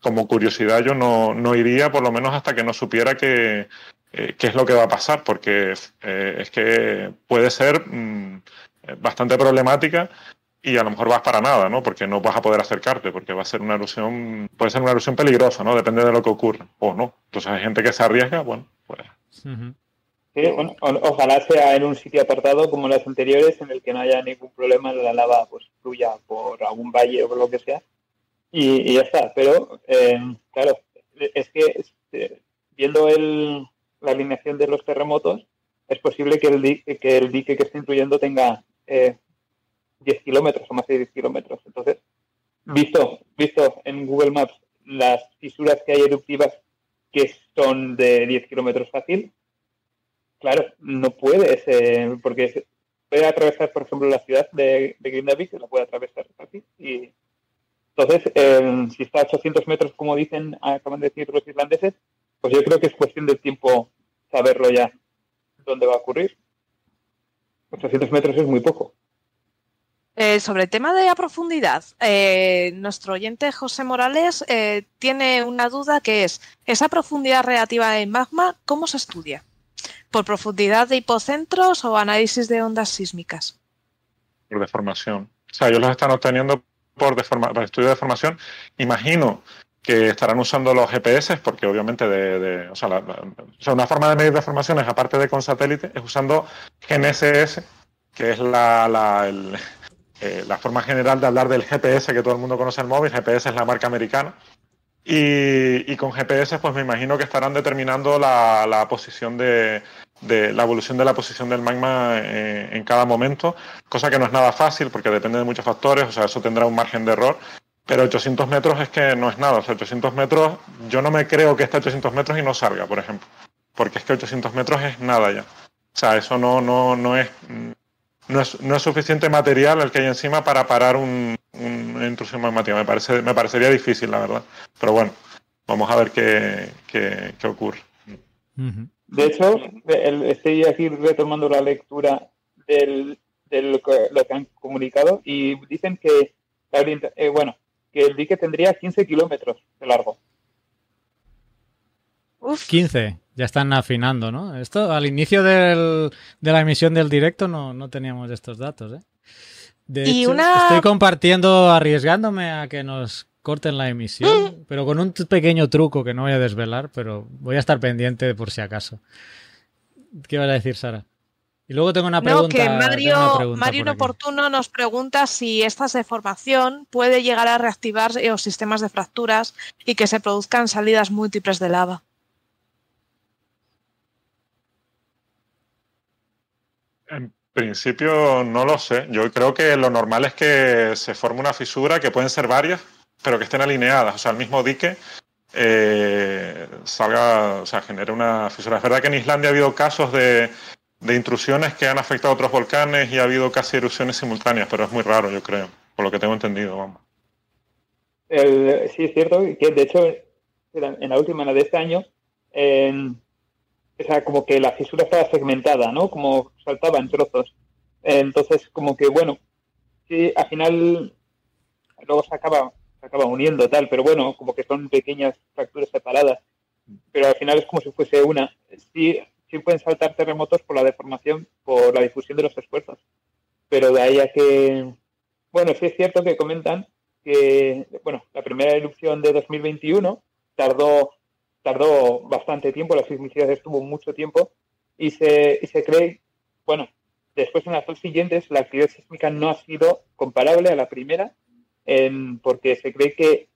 como curiosidad yo no, no, iría por lo menos hasta que no supiera qué, eh, qué es lo que va a pasar, porque eh, es que puede ser mm, bastante problemática y a lo mejor vas para nada, ¿no? Porque no vas a poder acercarte, porque va a ser una erupción, puede ser una erupción peligrosa, ¿no? Depende de lo que ocurra, o no. Entonces hay gente que se arriesga, bueno, pues... ojalá sea en un sitio apartado como las anteriores, en el que no haya ningún problema, la lava pues fluya por algún valle o por lo que sea, y, ya está. Pero, eh, claro, es que este, viendo el, la alineación de los terremotos, es posible que el, dique, que el dique que esté incluyendo tenga eh, 10 kilómetros o más de 10 kilómetros. Entonces, visto, visto en Google Maps las fisuras que hay eruptivas que son de 10 kilómetros fácil, claro, no puedes, porque puede atravesar, por ejemplo, la ciudad de, de Grindavik, la puede atravesar fácil, y, entonces, eh, si está a 800 metros, como dicen, acaban de decir los islandeses, pues yo creo que es cuestión de tiempo saberlo ya dónde va a ocurrir. 800 metros es muy poco. Eh, sobre el tema de la profundidad, eh, nuestro oyente José Morales tiene una duda que es, ¿esa profundidad relativa del magma cómo se estudia? ¿Por profundidad de hipocentros o análisis de ondas sísmicas? Por deformación. O sea, ellos los están obteniendo por, estudio de formación, imagino que estarán usando los GPS, porque obviamente de, o, sea, una forma de medir deformaciones, aparte de con satélite, es usando GNSS, que es la, la, eh, la, forma general de hablar del GPS que todo el mundo conoce el móvil. GPS es la marca americana. Y, con GPS, pues me imagino que estarán determinando la, posición de, de la evolución de la posición del magma eh, en cada momento, cosa que no es nada fácil porque depende de muchos factores, o sea, eso tendrá un margen de error, pero 800 metros es que no es nada, o sea, 800 metros, yo no me creo que esté 800 metros y no salga, por ejemplo, porque es que 800 metros es nada ya, o sea, eso no, no, no, es, no, es, no es suficiente material el que hay encima para parar un, una intrusión magmática, me, parece, me parecería difícil, la verdad, pero bueno, vamos a ver qué, qué, qué ocurre. De hecho, estoy aquí retomando la lectura de lo que han comunicado y dicen que, eh, bueno, que el dique tendría 15 kilómetros de largo. 15. Ya están afinando, ¿no? Esto al inicio de la emisión del directo no, no teníamos estos datos, ¿eh? De hecho, estoy compartiendo, arriesgándome a que nos corten la emisión, mm. pero con un pequeño truco que no voy a desvelar, pero voy a estar pendiente por si acaso. ¿Qué vas a decir, Sara? Y luego tengo una pregunta. No, que Mario, Mario Inoportuno nos pregunta si esta deformación puede llegar a reactivar los sistemas de fracturas y que se produzcan salidas múltiples de lava. En principio no lo sé. Yo creo que lo normal es que se forme una fisura, que pueden ser varias, pero que estén alineadas. O sea, el mismo dique eh, salga, o sea, genere una fisura. Es verdad que en Islandia ha habido casos de, intrusiones que han afectado a otros volcanes y ha habido casi erupciones simultáneas, pero es muy raro, yo creo, por lo que tengo entendido, vamos. sí, es cierto que de hecho en la última, en la de este año, o sea, como que la fisura estaba segmentada, ¿no? Como saltaba en trozos. Entonces, como que, bueno, sí, al final luego se acaba, se acaba uniendo tal, pero bueno, como que son pequeñas fracturas separadas. Pero al final es como si fuese una. Sí, sí pueden saltar terremotos por la deformación, por la difusión de los esfuerzos. Pero de ahí a que, bueno, sí es cierto que comentan que, bueno, la primera erupción de 2021 tardó tardó bastante tiempo, la sismicidad estuvo mucho tiempo y se, y se cree, bueno, después en las dos siguientes la actividad sísmica no ha sido comparable a la primera porque se cree que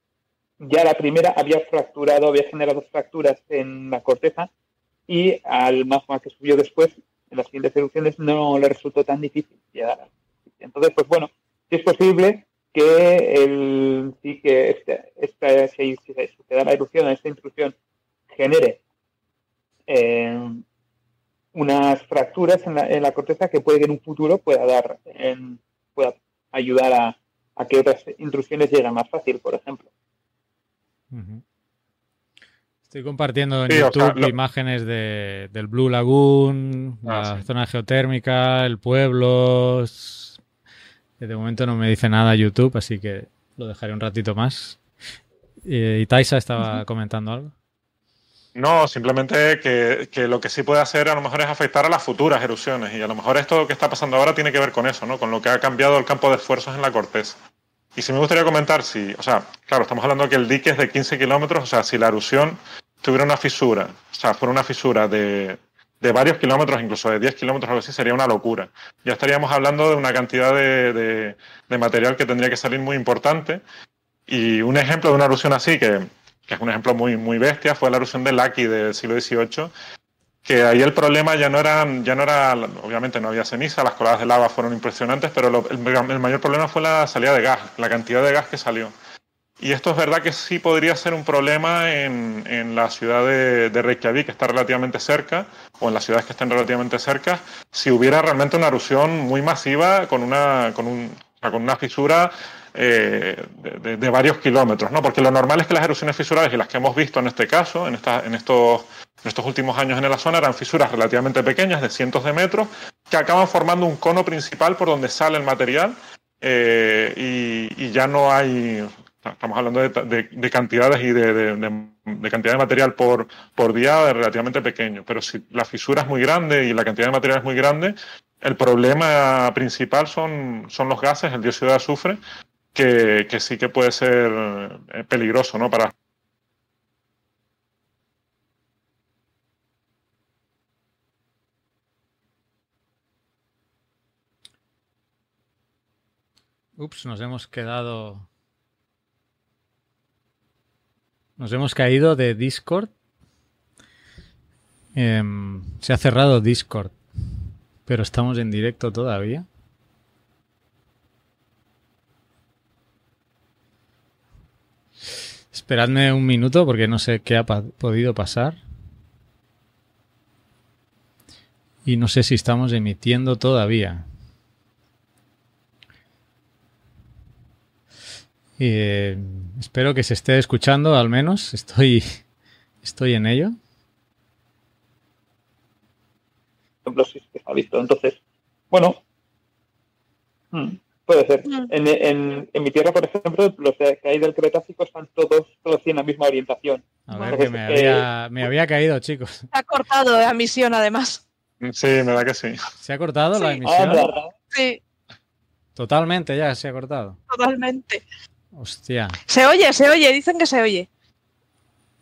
ya la primera había fracturado, había generado fracturas en la corteza y al magma que subió después, en las siguientes erupciones, no le resultó tan difícil llegar Entonces, pues bueno, es posible que el, sí que este, esta, si, se da la erupción, esta intrusión genere eh, unas fracturas en la, en la, corteza que puede que en un futuro pueda dar, pueda ayudar a, que otras intrusiones lleguen más fácil, por ejemplo. Estoy compartiendo en YouTube imágenes de, del Blue Lagoon, ah, la zona geotérmica, el pueblo. De momento no me dice nada YouTube, así que lo dejaré un ratito más. Eh, ¿Y Taisa estaba comentando algo? No, simplemente que, lo que sí puede hacer a lo mejor es afectar a las futuras erupciones y a lo mejor esto que está pasando ahora tiene que ver con eso, ¿no? Con lo que ha cambiado el campo de esfuerzos en la corteza. Y si me gustaría comentar si, o sea, claro, estamos hablando de que el dique es de 15 kilómetros, o sea, si la erupción tuviera una fisura, o sea, fuera una fisura de, varios kilómetros, incluso de 10 kilómetros o algo así, sería una locura. Ya estaríamos hablando de una cantidad de, de material que tendría que salir muy importante. Y un ejemplo de una erupción así, que, que es un ejemplo muy, muy bestia, fue la erupción del Laki del siglo XVIII, que ahí el problema ya no era, ya no era, obviamente no había ceniza, las coladas de lava fueron impresionantes, pero el, mayor problema fue la salida de gas, la cantidad de gas que salió. Y esto es verdad que sí podría ser un problema en, en la ciudad de, de, Reykjavik, que está relativamente cerca, o en las ciudades que estén relativamente cerca, si hubiera realmente una erupción muy masiva con una, con un, con una fisura eh, de, varios kilómetros, ¿no? Porque lo normal es que las erupciones fisuradas y las que hemos visto en este caso, en, esta, en, estos, en estos últimos años en la zona, eran fisuras relativamente pequeñas, de cientos de metros, que acaban formando un cono principal por donde sale el material eh, y, ya no hay, estamos hablando de, cantidades y de, cantidad de material por, por día relativamente pequeño, pero si la fisura es muy grande y la cantidad de material es muy grande, el problema principal son, son los gases, el dióxido de azufre, que, sí que puede ser eh, peligroso, ¿no? Para Ups, nos hemos quedado. Nos hemos caído de Discord. Em, se ha cerrado Discord. Pero estamos en directo todavía. Esperadme un minuto porque no sé qué ha podido pasar. Y no sé si estamos emitiendo todavía. Eh, espero que se esté escuchando al menos. Estoy, estoy en ello. Entonces, bueno, hmm, Puede ser. Mm. En, mi tierra, por ejemplo, los que hay del Cretácico están todos, todos en la misma orientación. A ver, que me había, me había caído, chicos. Se ha cortado la emisión, además. Sí, me da que sí. ¿Se ha cortado la emisión? Ah, sí. Totalmente, ya se ha cortado. Totalmente. Hostia. Se oye, se oye, dicen que se oye.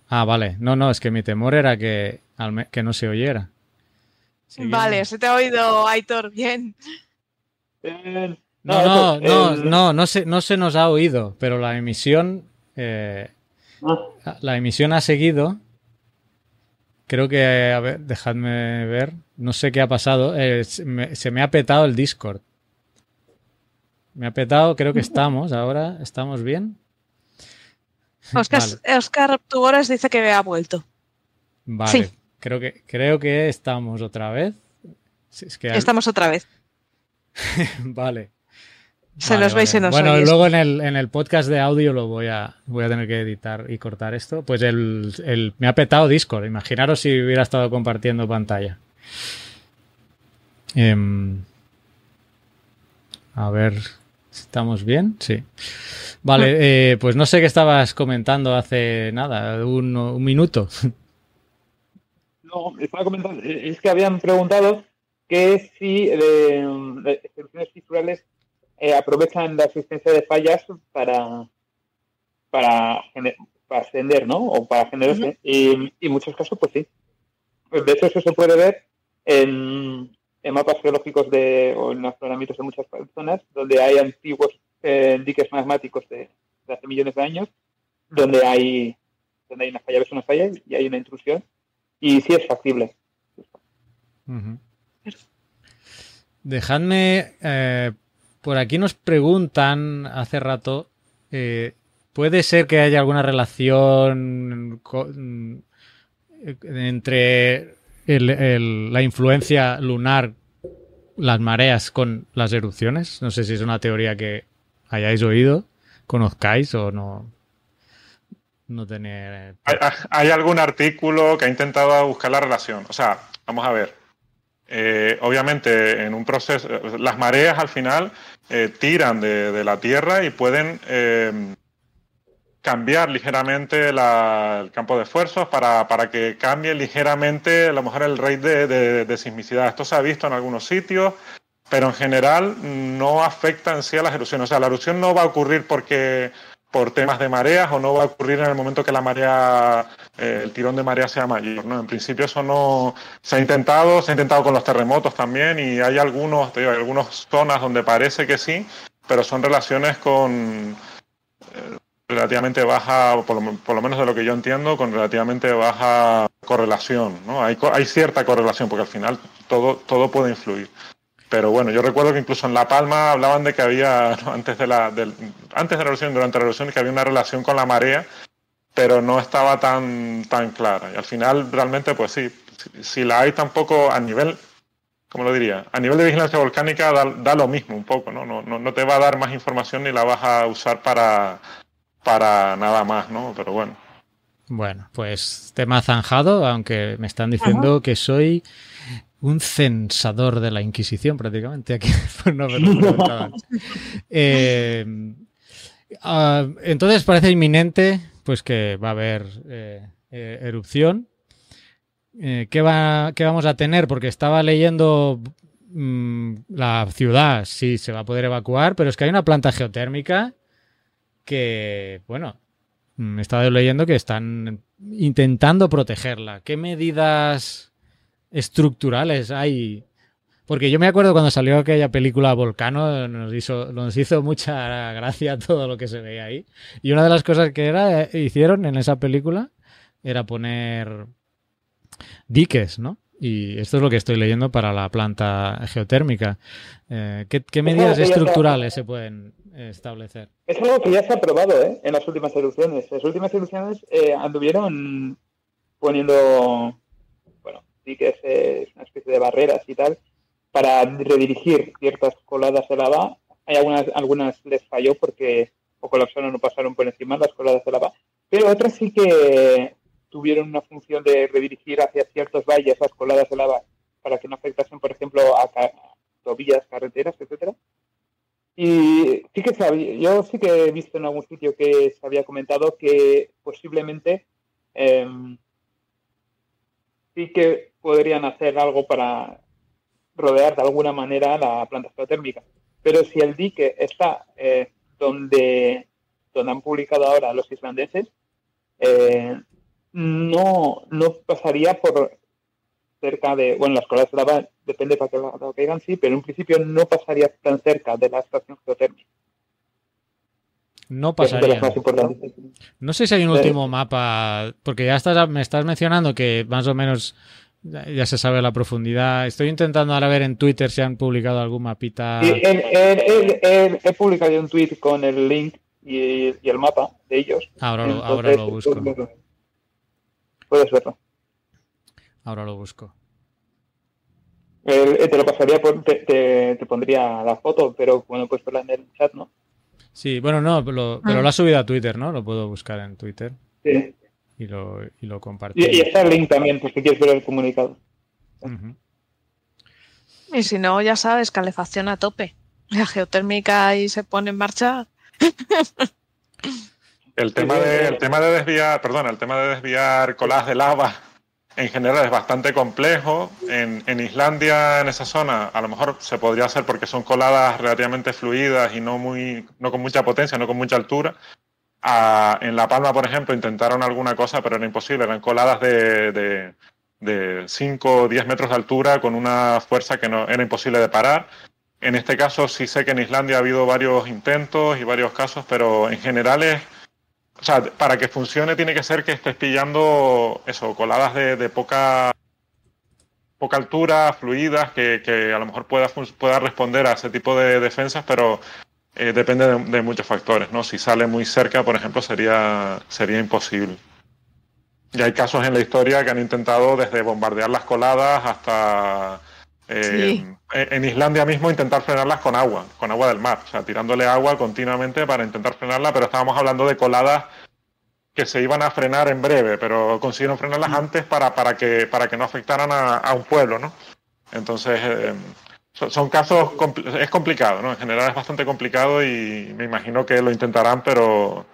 Ah, vale. No, no, es que mi temor era que, que no se oyera. Vale, se te ha oído, Aitor, bien. No, no, no, no, no, se, no se nos ha oído, pero la emisión, eh, ah. la emisión ha seguido. Creo que, a ver, dejadme ver, no sé qué ha pasado. Eh, se, me, ha petado el Discord. Me ha petado, creo que estamos ahora, ¿estamos bien? Oscar, Oscar Tugores dice que ha vuelto. Vale, creo, que, creo que estamos otra vez. Estamos otra vez. vale. Se nos veis y nos Bueno, luego en el, en el, podcast de audio lo voy a, voy a tener que editar y cortar esto. Pues el, me ha petado Discord. Imaginaros si hubiera estado compartiendo pantalla. Em, a ver, ¿estamos bien? Sí. Vale, ah. eh, pues no sé qué estabas comentando hace nada, un, un minuto. No, estaba comentando, es que habían preguntado que si de, soluciones fiscales eh, aprovechan la existencia de fallas para, para, para ascender, ¿no? O para generarse. y, en muchos casos, pues sí. Pues de hecho, eso se puede ver en, en mapas geológicos de, o en afloramientos de muchas zonas, donde hay antiguos eh, diques magmáticos de, hace millones de años, donde hay, donde hay una falla, ves una falla y hay una intrusión. Y sí es factible. Dejadme, eh, por aquí nos preguntan hace rato, eh, ¿puede ser que haya alguna relación entre la influencia lunar, las mareas con las erupciones? No sé si es una teoría que hayáis oído, conozcáis o no. No tener. hay algún artículo que ha intentado buscar la relación. O sea, vamos a ver. Eh, obviamente, en un proceso, las mareas al final eh, tiran de, la Tierra y pueden eh, cambiar ligeramente el campo de esfuerzos para, que cambie ligeramente a lo mejor el rate de, sismicidad. Esto se ha visto en algunos sitios, pero en general no afecta en sí a las erupciones. O sea, la erupción no va a ocurrir porque por temas de mareas o no va a ocurrir en el momento que la marea, eh, el tirón de marea sea mayor. ¿no? En principio eso no se ha intentado, se ha intentado con los terremotos también y hay algunos, hay algunas zonas donde parece que sí, pero son relaciones con eh, relativamente baja, por lo, por lo, menos de lo que yo entiendo, con relativamente baja correlación. ¿no? Hay, hay cierta correlación porque al final todo, todo puede influir. Pero bueno, yo recuerdo que incluso en La Palma hablaban de que había, antes, de la, antes de la erupción, durante la erupción, que había una relación con la marea, pero no estaba tan, tan clara. Y al final, realmente, pues sí, si, la hay tampoco a nivel, ¿cómo lo diría? A nivel de vigilancia volcánica da, lo mismo un poco, ¿no? No, ¿no? no te va a dar más información ni la vas a usar para, para nada más, ¿no? Pero bueno. Bueno, pues tema zanjado, aunque me están diciendo que soy un censador de la Inquisición prácticamente, aquí no eh, ah, entonces parece inminente pues que va a haber eh, eh, erupción. ¿qué, va, ¿Qué vamos a tener? Porque estaba leyendo mm, la ciudad, sí, se va a poder evacuar, pero es que hay una planta geotérmica que, bueno, me mm, he estado leyendo que están intentando protegerla. ¿Qué medidas estructurales hay. Porque yo me acuerdo cuando salió aquella película Volcano, nos hizo, nos hizo mucha gracia todo lo que se veía ahí. Y una de las cosas que era, hicieron en esa película era poner diques, ¿no? Y esto es lo que estoy leyendo para la planta geotérmica. Eh, ¿qué, medidas estructurales se pueden establecer? Es algo que ya se ha probado ¿eh? en las últimas erupciones. Las últimas erupciones eh, anduvieron poniendo que es, una especie de barreras y tal, para redirigir ciertas coladas de lava. Hay algunas, algunas les falló porque o colapsaron o pasaron por encima las coladas de lava, pero otras sí que tuvieron una función de redirigir hacia ciertos valles las coladas de lava para que no afectasen, por ejemplo, a, tobillas, carreteras, etcétera. Y sí que sabía, yo sí que he visto en algún sitio que se había comentado que posiblemente em, sí que podrían hacer algo para rodear de alguna manera la planta geotérmica. Pero si el dique está eh, donde, donde han publicado ahora los islandeses, eh, no, no pasaría por cerca de, bueno, las colas de lava depende para qué lado caigan, sí, pero en principio no pasaría tan cerca de la estación geotérmica. No pasaría. No sé si hay un último mapa, porque ya estás, me estás mencionando que más o menos ya se sabe la profundidad. Estoy intentando ahora ver en Twitter si han publicado algún mapita. Sí, he, publicado un tweet con el link y, el mapa de ellos. Ahora lo, ahora lo busco. Puedes verlo. Ahora lo busco. te lo pasaría, por, te, pondría la foto, pero bueno, puedes verla en el chat, ¿no? Sí, bueno, no, pero lo ha subido a Twitter, ¿no? Lo puedo buscar en Twitter. Sí. Y lo, y lo Y, y, está el link también, pues si quieres ver el comunicado. Y si no, ya sabes, calefacción a tope. La geotérmica ahí se pone en marcha. el tema de, el tema de desviar, perdón, el tema de desviar colas de lava en general es bastante complejo. En, en, Islandia, en esa zona, a lo mejor se podría hacer porque son coladas relativamente fluidas y no, muy, no con mucha potencia, no con mucha altura. En La Palma, por ejemplo, intentaron alguna cosa, pero era imposible. Eran coladas de, de, de 5 o 10 metros de altura con una fuerza que no, era imposible de parar. En este caso sí sé que en Islandia ha habido varios intentos y varios casos, pero en general es o sea, para que funcione tiene que ser que estés pillando eso, coladas de, poca poca altura, fluidas, que, a lo mejor pueda, pueda responder a ese tipo de defensas, pero eh, depende de, muchos factores, ¿no? Si sale muy cerca, por ejemplo, sería, sería imposible. Y hay casos en la historia que han intentado desde bombardear las coladas hasta eh, en Islandia mismo intentar frenarlas con agua, con agua del mar, o sea, tirándole agua continuamente para intentar frenarla, pero estábamos hablando de coladas que se iban a frenar en breve, pero consiguieron frenarlas mm. antes para, para, que, para que no afectaran a, un pueblo, ¿no? Entonces, eh, son, casos, es complicado, ¿no? En general es bastante complicado y me imagino que lo intentarán, pero,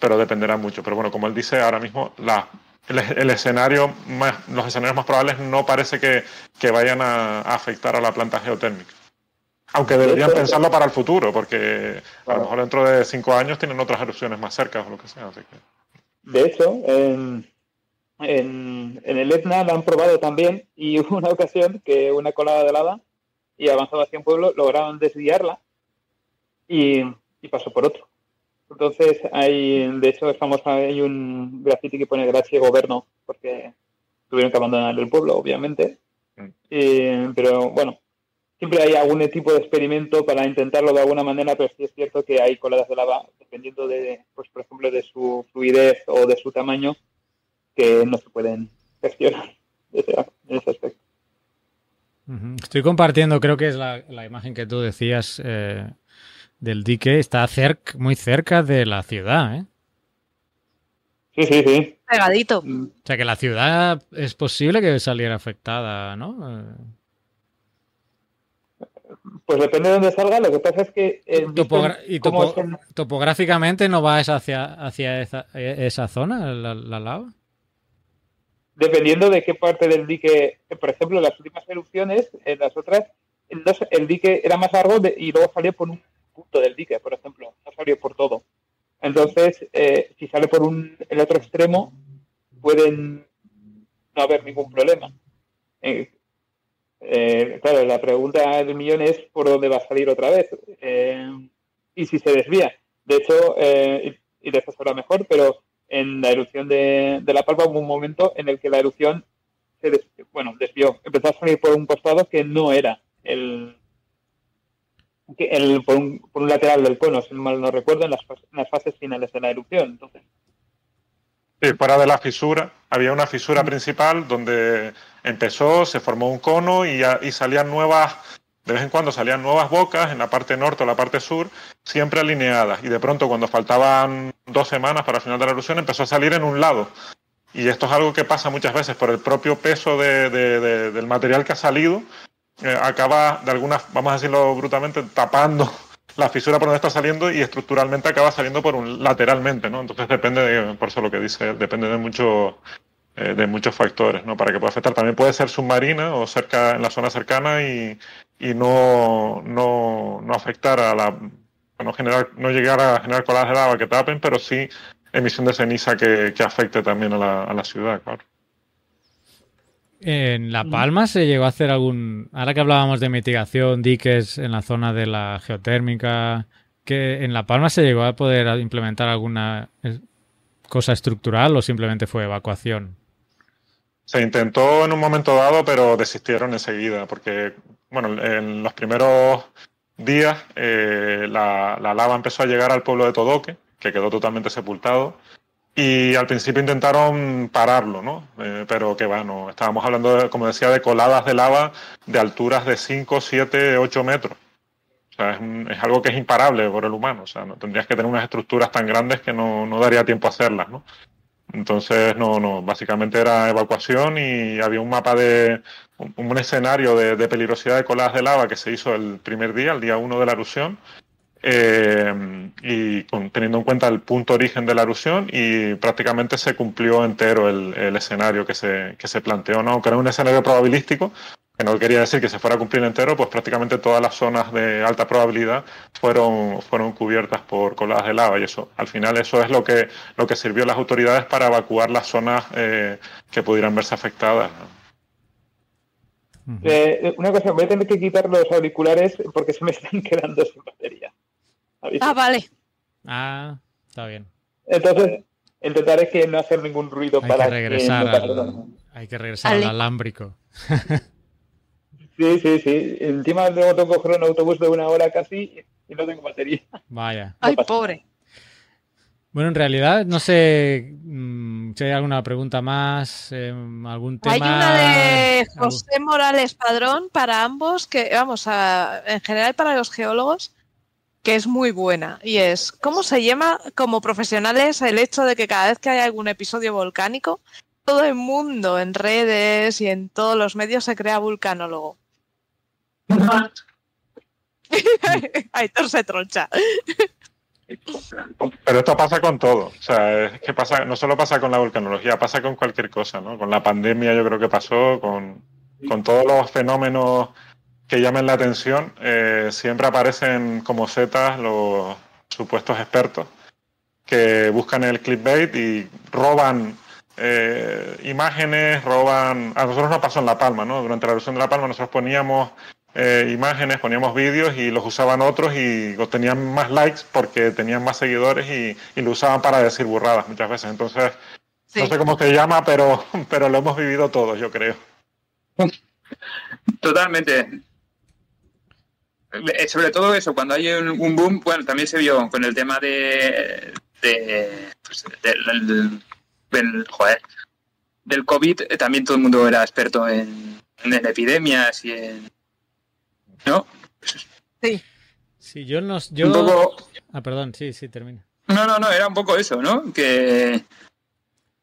pero dependerá mucho. Pero bueno, como él dice, ahora mismo la el, escenario más, los escenarios más probables no parece que, vayan a, afectar a la planta geotérmica. Aunque deberían pensarlo para el futuro, porque a lo mejor dentro de cinco años tienen otras erupciones más cerca o lo que sea. De hecho, en, el Etna lo han probado también y hubo una ocasión que una colada de lava y avanzaba hacia un pueblo, lograron desviarla y pasó por otro. Entonces, hay, de hecho, estamos, hay un graffiti que pone gracias gobierno, porque tuvieron que abandonar el pueblo, obviamente. Mm. pero bueno, siempre hay algún tipo de experimento para intentarlo de alguna manera, pero sí es cierto que hay coladas de lava, dependiendo de, pues por ejemplo, de su fluidez o de su tamaño, que no se pueden gestionar en ese aspecto. Estoy compartiendo, creo que es la, la imagen que tú decías, eh, del dique está muy cerca de la ciudad, ¿eh? Sí, sí, sí. Pegadito. O sea que la ciudad es posible que saliera afectada, ¿no? Pues depende de dónde salga, lo que pasa es que... y topográficamente no va hacia, hacia esa, zona, la, lava. Dependiendo de qué parte del dique, por ejemplo, las últimas erupciones, en las otras, el, dique era más largo y luego salió por un punto del dique, por ejemplo, no salió por todo. Entonces, eh, si sale por un, el otro extremo, pueden no haber ningún problema. Eh, eh, claro, la pregunta del millón es por dónde va a salir otra vez y si se desvía. De hecho, y, de eso será mejor, pero en la erupción de, La Palma hubo un momento en el que la erupción se bueno, desvió, empezó a salir por un costado que no era el, el, por, un, por, un, lateral del cono, si mal no recuerdo, en las, en las, fases finales de la erupción. Entonces. Sí, fuera de la fisura, había una fisura principal donde empezó, se formó un cono y, y salían nuevas, de vez en cuando salían nuevas bocas en la parte norte o la parte sur, siempre alineadas. Y de pronto, cuando faltaban dos semanas para el final de la erupción, empezó a salir en un lado. Y esto es algo que pasa muchas veces por el propio peso de, de, del material que ha salido, eh, acaba de alguna, vamos a decirlo brutalmente, tapando la fisura por donde está saliendo y estructuralmente acaba saliendo por un lateralmente, ¿no? Entonces depende de, por eso lo que dice, depende de mucho, eh, de muchos factores, ¿no? Para que pueda afectar. También puede ser submarina o cerca, en la zona cercana y, y no, no, no afectar a la, no generar, no llegar a generar coladas de lava que tapen, pero sí emisión de ceniza que, que afecte también a la, a la ciudad, claro. En La Palma se llegó a hacer algún. Ahora que hablábamos de mitigación, diques en la zona de la geotérmica, que en La Palma se llegó a poder implementar alguna cosa estructural o simplemente fue evacuación. Se intentó en un momento dado, pero desistieron enseguida, porque, bueno, en los primeros días eh, la, la lava empezó a llegar al pueblo de Todoque, que quedó totalmente sepultado y al principio intentaron pararlo, ¿no? Eh, pero que bueno, estábamos hablando, como decía, de coladas de lava de alturas de 5, 7, 8 metros. O sea, es, algo que es imparable por el humano. O sea, no, tendrías que tener unas estructuras tan grandes que no, no daría tiempo a hacerlas, ¿no? Entonces, no, no, básicamente era evacuación y había un mapa de, un, escenario de, peligrosidad de coladas de lava que se hizo el primer día, el día 1 de la erupción, eh, y teniendo en cuenta el punto origen de la erupción y prácticamente se cumplió entero el, escenario que se, que se planteó, ¿no? aunque era un escenario probabilístico, que no quería decir que se fuera a cumplir entero, pues prácticamente todas las zonas de alta probabilidad fueron, fueron cubiertas por coladas de lava y eso, al final eso es lo que, lo que sirvió a las autoridades para evacuar las zonas eh, que pudieran verse afectadas. Eh, una cosa, voy a tener que quitar los auriculares porque se me están quedando sin batería. Ah, vale. Ah, está bien. Entonces, intentaré que no hacer ningún ruido hay para que regresar al, Hay que regresar al alámbrico. sí, sí, sí. Encima luego tengo que coger un autobús de una hora casi y no tengo batería. Vaya. Ay, pobre. Bueno, en realidad, no sé mm, si hay alguna pregunta más, em, algún tema. Hay una de José Morales Padrón para ambos, que vamos a, en general para los geólogos, que es muy buena y es cómo se llama como profesionales el hecho de que cada vez que hay algún episodio volcánico, todo el mundo en redes y en todos los medios se crea vulcanólogo. Aitor se troncha. Pero esto pasa con todo. O sea, es que pasa, no solo pasa con la volcanología, pasa con cualquier cosa, ¿no? Con la pandemia yo creo que pasó, con, con todos los fenómenos que llamen la atención, eh, siempre aparecen como setas los supuestos expertos que buscan el clickbait y roban eh, imágenes, roban... A nosotros nos pasó en La Palma, ¿no? Durante la erupción de La Palma nosotros poníamos eh, imágenes, poníamos vídeos y los usaban otros y tenían más likes porque tenían más seguidores y, y lo usaban para decir burradas muchas veces. Entonces, no sé cómo se llama, pero, pero lo hemos vivido todos, yo creo. Totalmente. Eh, sobre todo eso, cuando hay un, boom, bueno, también se vio con el tema de, de pues, del, del, joder, del COVID, eh, también todo el mundo era experto en, en epidemias y en... ¿No? Sí. Sí, yo no... Yo... Ah, perdón, sí, sí, termina. No, no, no, era un poco eso, ¿no? Que,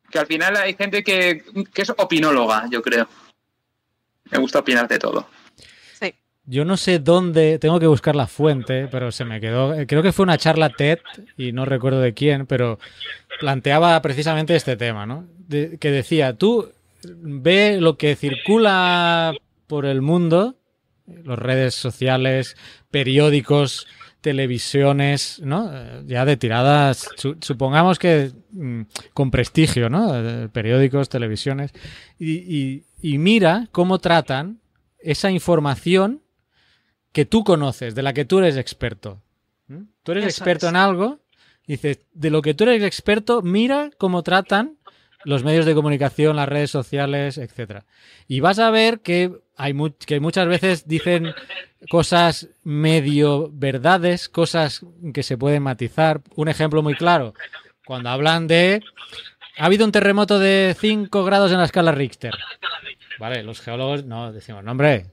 que al final hay gente que, que es opinóloga, yo creo. Me gusta opinar de todo. Yo no sé dónde, tengo que buscar la fuente, pero se me quedó. Eh, creo que fue una charla TED y no recuerdo de quién, pero planteaba precisamente este tema, ¿no? que decía, tú ve lo que circula por el mundo, las redes sociales, periódicos, televisiones, ¿no? Eh, ya de tiradas, supongamos que mm, con prestigio, ¿no? Eh, periódicos, televisiones, y mira cómo tratan esa información que tú conoces, de la que tú eres experto. ¿Mm? Tú eres experto en algo, dices, de lo que tú eres experto, mira cómo tratan los medios de comunicación, las redes sociales, etcétera. Y vas a ver que hay que muchas veces dicen cosas medio verdades, cosas que se pueden matizar. Un ejemplo muy claro, cuando hablan de ha habido un terremoto de 5 grados en la escala Richter. Vale, los geólogos no decimos, no, hombre,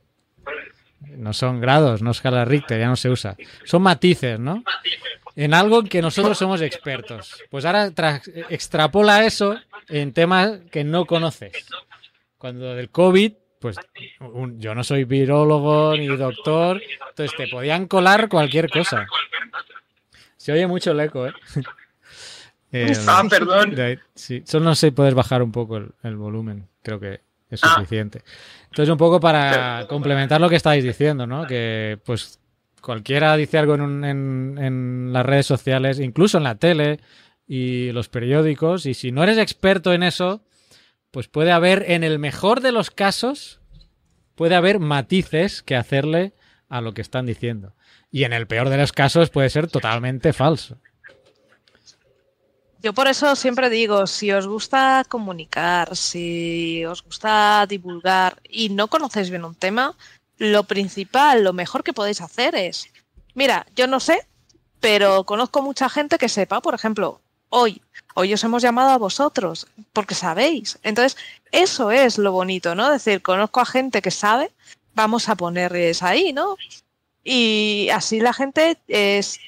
no son grados, no escala Richter, ya no se usa. Son matices, ¿no? En algo en que nosotros somos expertos. Pues ahora extrapola eso en temas que no conoces. Cuando del COVID, pues yo no soy virólogo ni doctor, entonces te podían colar cualquier cosa. Se oye mucho el eco, ¿eh? eh ah, perdón. Sí, solo no sé si puedes bajar un poco el, volumen. Creo que es ah. suficiente. Entonces, un poco para complementar lo que estáis diciendo, ¿no? Que pues cualquiera dice algo en, en, las redes sociales, incluso en la tele y los periódicos, y si no eres experto en eso, pues puede haber, en el mejor de los casos, puede haber matices que hacerle a lo que están diciendo. Y en el peor de los casos puede ser totalmente falso. Yo por eso siempre digo, si os gusta comunicar, si os gusta divulgar y no conocéis bien un tema, lo principal, lo mejor que podéis hacer es, mira, yo no sé, pero conozco mucha gente que sepa, por ejemplo, hoy, hoy os hemos llamado a vosotros, porque sabéis. Entonces, eso es lo bonito, ¿no? Es decir, conozco a gente que sabe, vamos a ponerles ahí, ¿no? Y así la gente es,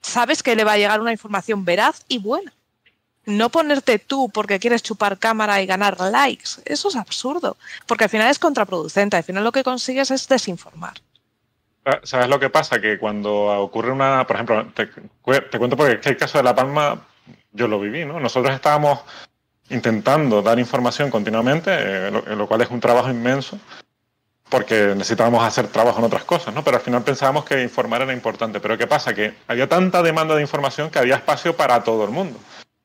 sabes que le va a llegar una información veraz y buena no ponerte tú porque quieres chupar cámara y ganar likes. Eso es absurdo, porque al final es contraproducente. Al final lo que consigues es desinformar. Ah, ¿Sabes lo que pasa? Que cuando ocurre una, por ejemplo, te, cuento porque el caso de La Palma yo lo viví, ¿no? Nosotros estábamos intentando dar información continuamente, eh, lo, cual es un trabajo inmenso, porque necesitábamos hacer trabajo en otras cosas, ¿no? Pero al final pensábamos que informar era importante. Pero ¿qué pasa? Que había tanta demanda de información que había espacio para todo el mundo.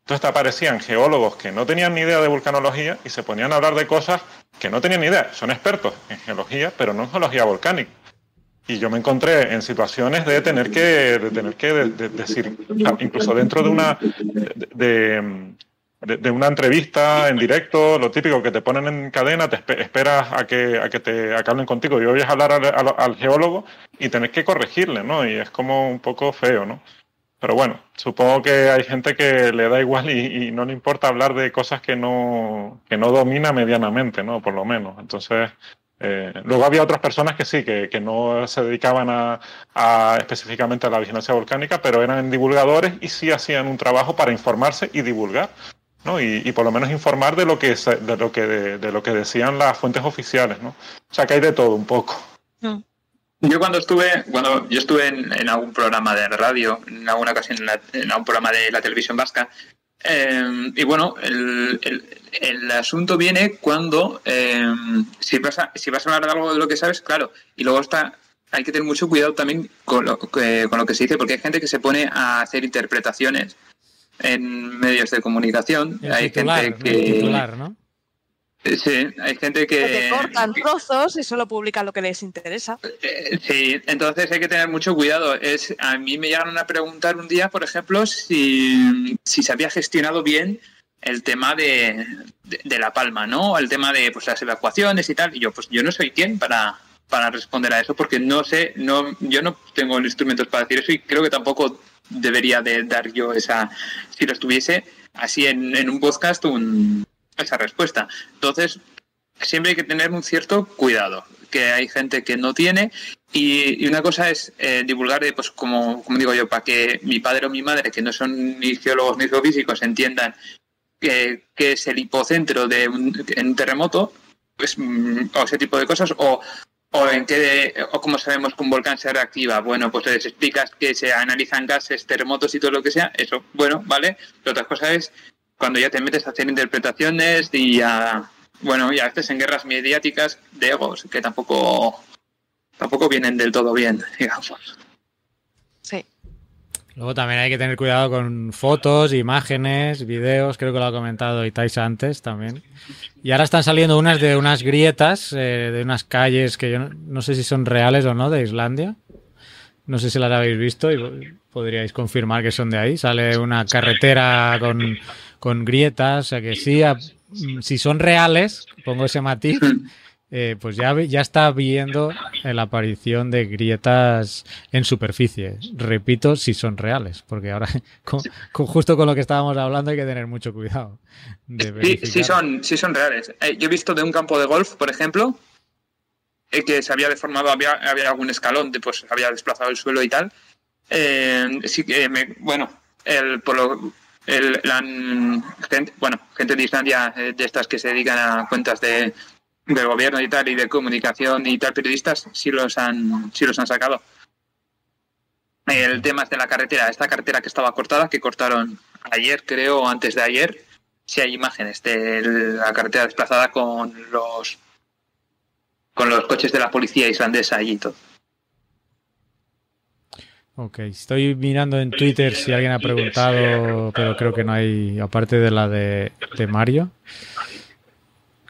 Entonces aparecían geólogos que no tenían ni idea de vulcanología y se ponían a hablar de cosas que no tenían ni idea. Son expertos en geología, pero no en geología volcánica. Y yo me encontré en situaciones de tener que, tener que decir, incluso dentro de una, de, una entrevista en directo, lo típico que te ponen en cadena, te esperas a que, a que te hablen contigo y oyes hablar al, al, geólogo y tenés que corregirle, ¿no? Y es como un poco feo, ¿no? Pero bueno, supongo que hay gente que le da igual y, no le importa hablar de cosas que no, que no domina medianamente, ¿no? Por lo menos. Entonces, eh, luego había otras personas que sí, que, que no se dedicaban a, específicamente a la vigilancia volcánica, pero eran divulgadores y sí hacían un trabajo para informarse y divulgar. ¿no? Y, y por lo menos informar de lo que de lo que de, lo que decían las fuentes oficiales, ¿no? O sea que hay de todo un poco. Mm. Yo cuando estuve, cuando yo estuve en, algún programa de radio, en alguna ocasión en, algún programa de la televisión vasca, eh, y bueno, el, el, asunto viene cuando eh, si, vas a, si vas a hablar de algo de lo que sabes, claro, y luego está, hay que tener mucho cuidado también con lo, con lo que se dice, porque hay gente que se pone a hacer interpretaciones en medios de comunicación. hay gente que... ¿no? Sí, hay gente que... que cortan trozos y solo publican lo que les interesa. Eh, sí, entonces hay que tener mucho cuidado. Es, a mí me llegaron a preguntar un día, por ejemplo, si, se había gestionado bien el tema de, La Palma, ¿no? El tema de pues, las evacuaciones y tal. Y yo, pues yo no soy quien para, para responder a eso porque no sé, no, yo no tengo instrumentos para decir eso y creo que tampoco debería de dar yo esa, si lo estuviese así en, en un podcast, un, esa respuesta. Entonces, siempre hay que tener un cierto cuidado, que hay gente que no tiene. Y, una cosa es eh, divulgar, pues como, como digo yo, para que mi padre o mi madre, que no son ni geólogos ni geofísicos, entiendan que, es el hipocentro de un, terremoto, pues, mm, o ese tipo de cosas, o, o en qué, o cómo sabemos que un volcán se reactiva. Bueno, pues les explicas que se analizan gases, terremotos y todo lo que sea, eso, bueno, vale. Pero otra cosa es cuando ya te metes a hacer interpretaciones y a, bueno, y a veces en guerras mediáticas de egos que tampoco, tampoco vienen del todo bien, digamos. Luego también hay que tener cuidado con fotos, imágenes, videos, creo que lo ha comentado Itais antes también. Y ahora están saliendo unas de unas grietas, eh, de unas calles que yo no, sé si son reales o no, de Islandia. No sé si las habéis visto y podríais confirmar que son de ahí. Sale una carretera con con grietas, o sea que sí, si son reales, pongo ese matiz, eh, pues ya, ya está viendo la aparición de grietas en superficie. Repito, si son reales, porque ahora, con, justo con lo que estábamos hablando, hay que tener mucho cuidado. sí, sí son, sí son reales. Eh, yo he visto de un campo de golf, por ejemplo, eh, que se había deformado, había, había algún escalón, de, pues había desplazado el suelo y tal. sí que, bueno, el, por lo, el, la, gente, bueno, gente de Islandia, eh, de estas que se dedican a cuentas de, del gobierno y tal, y de comunicación y tal, periodistas, sí los han, sí los han sacado. El tema es de la carretera, esta carretera que estaba cortada, que cortaron ayer, creo, antes de ayer. Si hay imágenes de la carretera desplazada con los con los coches de la policía islandesa allí y todo. Ok, estoy mirando en Twitter si alguien ha preguntado, pero creo que no hay, aparte de la de Mario,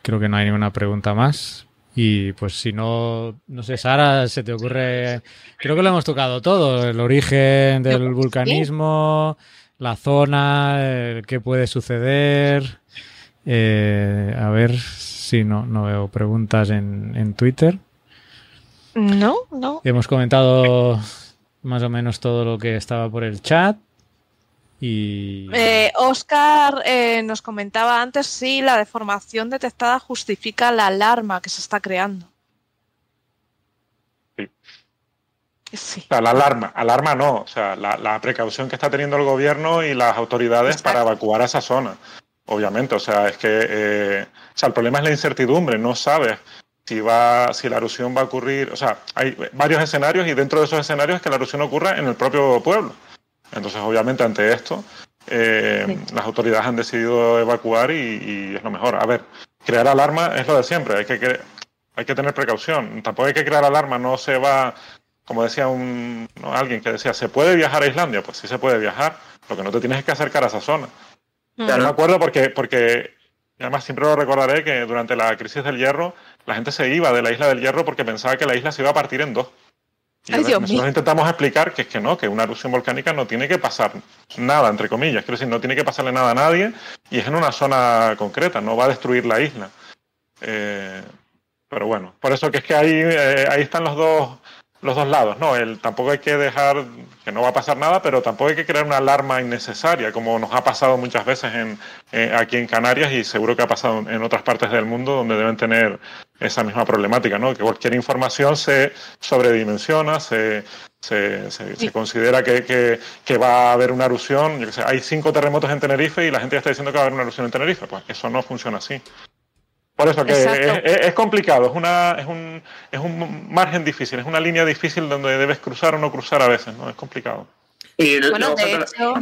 creo que no hay ninguna pregunta más. Y pues si no, no sé, Sara, se te ocurre, creo que lo hemos tocado todo, el origen del vulcanismo, la zona, qué puede suceder. Eh, a ver si no, no veo preguntas en, en Twitter. No, no. Hemos comentado más o menos todo lo que estaba por el chat. Y... Eh, Oscar eh, nos comentaba antes si la deformación detectada justifica la alarma que se está creando. Sí. sí. O sea, la alarma, alarma no, o sea, la, precaución que está teniendo el gobierno y las autoridades para evacuar a esa zona. Obviamente, o sea, es que eh, o sea, el problema es la incertidumbre, no sabes si va, si la erupción va a ocurrir, o sea, hay varios escenarios y dentro de esos escenarios es que la erupción ocurra en el propio pueblo. Entonces, obviamente, ante esto, eh, las autoridades han decidido evacuar y, es lo mejor. A ver, crear alarma es lo de siempre, hay que, hay que tener precaución. Tampoco hay que crear alarma, no se va, como decía un, alguien que decía, ¿se puede viajar a Islandia? Pues sí se puede viajar, lo que no te tienes es que acercar a esa zona. Ya no me acuerdo porque, porque además siempre lo recordaré que durante la crisis del hierro la gente se iba de la isla del hierro porque pensaba que la isla se iba a partir en dos. Y nosotros intentamos explicar que es que no, que una erupción volcánica no tiene que pasar nada, entre comillas. Quiero decir, no tiene que pasarle nada a nadie y es en una zona concreta, no va a destruir la isla. Eh, pero bueno, por eso que es que ahí, eh, ahí están los dos, los dos lados, ¿no? El, tampoco hay que dejar que no va a pasar nada, pero tampoco hay que crear una alarma innecesaria, como nos ha pasado muchas veces en, eh, aquí en Canarias y seguro que ha pasado en otras partes del mundo donde deben tener esa misma problemática, ¿no? Que cualquier información se sobredimensiona, se, se, se, considera que, que, que, va a haber una erupción. Yo que sé, hay cinco terremotos en Tenerife y la gente ya está diciendo que va a haber una erupción en Tenerife. Pues eso no funciona así. Por eso que es, complicado, es, una, es, un, es un margen difícil, es una línea difícil donde debes cruzar o no cruzar a veces, ¿no? Es complicado. bueno, de hecho,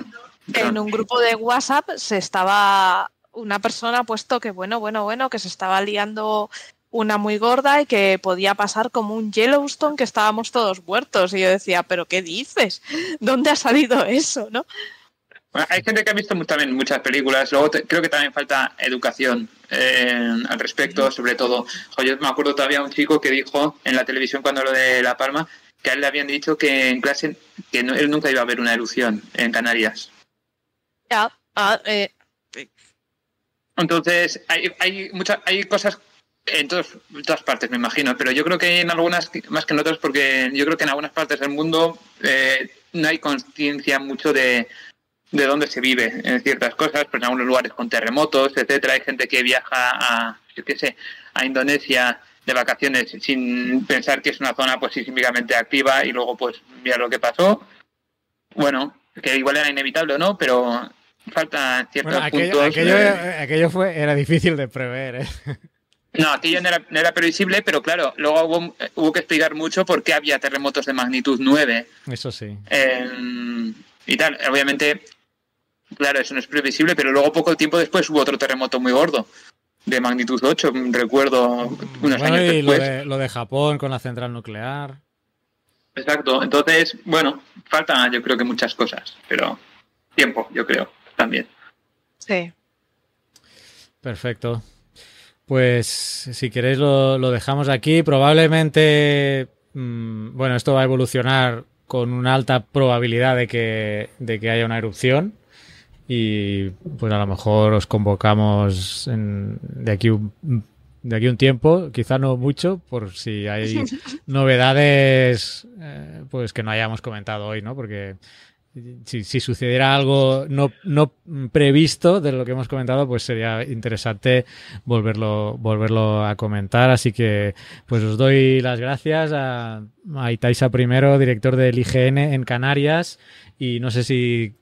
en un grupo de WhatsApp se estaba, una persona ha puesto que bueno, bueno, bueno, que se estaba liando una muy gorda y que podía pasar como un Yellowstone que estábamos todos muertos. Y yo decía, ¿pero qué dices? ¿Dónde ha salido eso? ¿no? hay gente que ha visto también muchas películas. Luego creo que también falta educación eh, al respecto, sobre todo. yo me acuerdo todavía un chico que dijo en la televisión cuando lo de La Palma que a él le habían dicho que en clase que él nunca iba a ver una erupción en Canarias. Ya, ah, eh, Entonces, hay, hay, muchas, hay cosas en, todas partes, me imagino, pero yo creo que en algunas, más que en otras, porque yo creo que en algunas partes del mundo eh, no hay conciencia mucho de, de dónde se vive en ciertas cosas, pero en algunos lugares con terremotos, etcétera, hay gente que viaja a, yo qué sé, a Indonesia de vacaciones sin pensar que es una zona pues sísmicamente activa y luego pues mira lo que pasó. Bueno, que igual era inevitable o no, pero falta ciertos aquello, Aquello, fue, era difícil de prever, ¿eh? No, aquello no era, no era, previsible, pero claro, luego hubo, hubo, que explicar mucho por qué había terremotos de magnitud 9. Eso sí. y tal, obviamente Claro, eso no es previsible, pero luego poco tiempo después hubo otro terremoto muy gordo, de magnitud 8, recuerdo unos años después. Lo de, Japón con la central nuclear. Exacto, entonces, bueno, faltan yo creo que muchas cosas, pero tiempo, yo creo, también. Sí. Perfecto. Pues si queréis lo, dejamos aquí. Probablemente, mm, bueno, esto va a evolucionar con una alta probabilidad de que, de que haya una erupción y pues a lo mejor os convocamos de aquí un, de aquí un tiempo, quizá no mucho, por si hay novedades eh, pues que no hayamos comentado hoy, ¿no? Porque si, si, sucediera algo no, no previsto de lo que hemos comentado, pues sería interesante volverlo, volverlo a comentar. Así que pues os doy las gracias a, a Itaisa primero, director del IGN en Canarias, y no sé si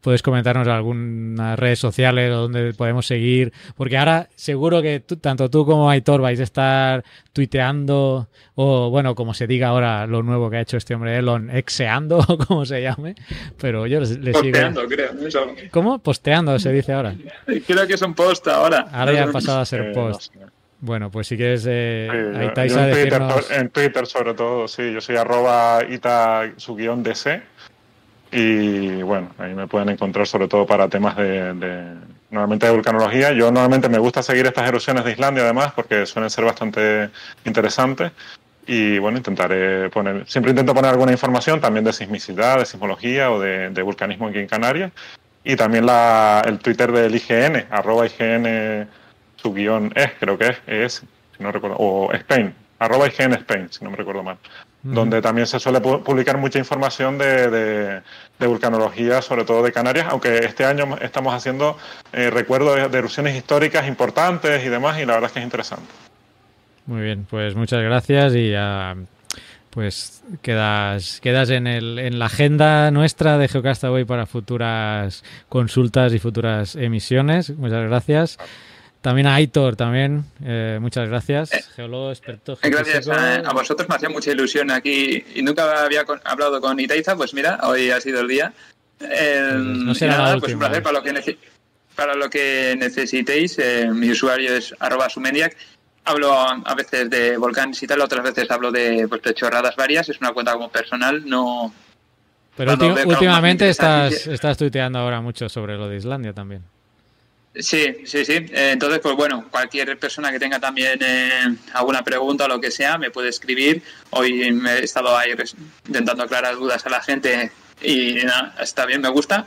puedes comentarnos algunas redes sociales o donde podemos seguir, porque ahora seguro que tanto tú como Aitor vais a estar tuiteando o bueno, como se diga ahora lo nuevo que ha hecho este hombre Elon, exeando o como se llame, pero yo les, Posteando, creo. ¿Cómo? Posteando se dice ahora. Creo que es un post ahora. Ahora ya ha pasado a ser post. Bueno, pues si quieres, eh, en, Twitter, en, Twitter, sobre todo, sí, yo soy arroba ita su guion DC y bueno, ahí me pueden encontrar sobre todo para temas de, normalmente de vulcanología. Yo normalmente me gusta seguir estas erupciones de Islandia además porque suelen ser bastante interesantes. Y bueno, intentaré poner, siempre intento poner alguna información también de sismicidad, de sismología o de, vulcanismo aquí en Canarias. Y también la, el Twitter del IGN, arroba IGN su guion es, creo que es, es, si no recuerdo, o Spain, arroba IGN Spain, si no me recuerdo mal donde también se suele publicar mucha información de, vulcanología, sobre todo de Canarias, aunque este año estamos haciendo eh, recuerdos de erupciones históricas importantes y demás, y la verdad es que es interesante. Muy bien, pues muchas gracias y ya pues quedas, quedas en, el, en la agenda nuestra de Geocastaway para futuras consultas y futuras emisiones. Muchas gracias. También a Aitor, también, eh, muchas gracias, eh, geólogo experto. Gracias a, vosotros, me hacía mucha ilusión aquí y nunca había hablado con Itaiza, pues mira, hoy ha sido el día. Eh, no será nada, pues un placer para lo que, para lo que necesitéis. mi usuario es arroba sumeniac. Hablo a, veces de volcanes y tal, otras veces hablo de, pues, de chorradas varias, es una cuenta como personal, no... Pero últimamente estás, estás tuiteando ahora mucho sobre lo de Islandia también. Sí, sí, sí. Eh, entonces, pues bueno, cualquier persona que tenga también eh, alguna pregunta o lo que sea, me puede escribir. Hoy me he estado ahí intentando aclarar dudas a la gente y nada, está bien, me gusta.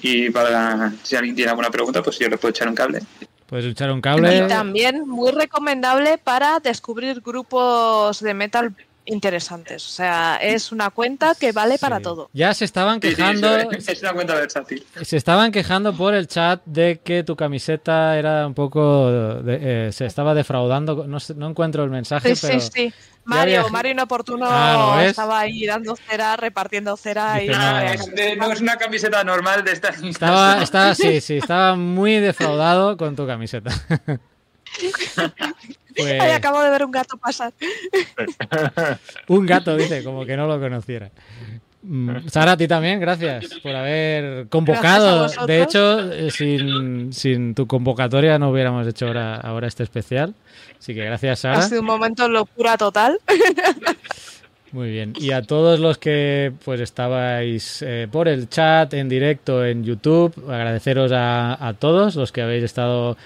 Y para si alguien tiene alguna pregunta, pues yo le puedo echar un cable. Puedes echar un cable. Y también muy recomendable para descubrir grupos de metal interesantes. O sea, es una cuenta que vale para todo. Ya se estaban quejando. es una cuenta versátil. Se estaban quejando por el chat de que tu camiseta era un poco. Eh, se estaba defraudando. No, no, encuentro el mensaje, sí, pero. Sí, sí. Mario, Mario Inoportuno ah, estaba ahí dando cera, repartiendo cera. y... no, es, una camiseta normal de esta. Estaba, estaba, sí, sí, estaba muy defraudado con tu camiseta. Pues... acabo de ver un gato pasar. un gato, dice, como que no lo conociera. Mm, Sara, a ti también, gracias por haber convocado. De hecho, eh, sin, tu convocatoria no hubiéramos hecho ahora, ahora este especial. Así que gracias, Sara. Ha sido un momento locura total. Muy bien. Y a todos los que pues estabais eh, por el chat, en directo, en YouTube, agradeceros a, a todos los que habéis estado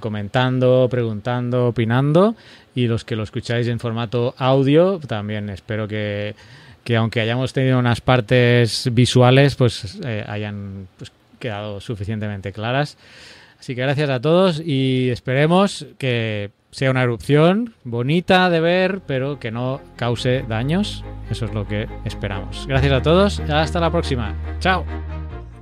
comentando, preguntando, opinando y los que lo escucháis en formato audio también espero que, aunque hayamos tenido unas partes visuales pues eh, hayan pues, quedado suficientemente claras. Así que gracias a todos y esperemos que sea una erupción bonita de ver, pero que no cause daños. Eso es lo que esperamos. Gracias a todos. Hasta la próxima. Chao.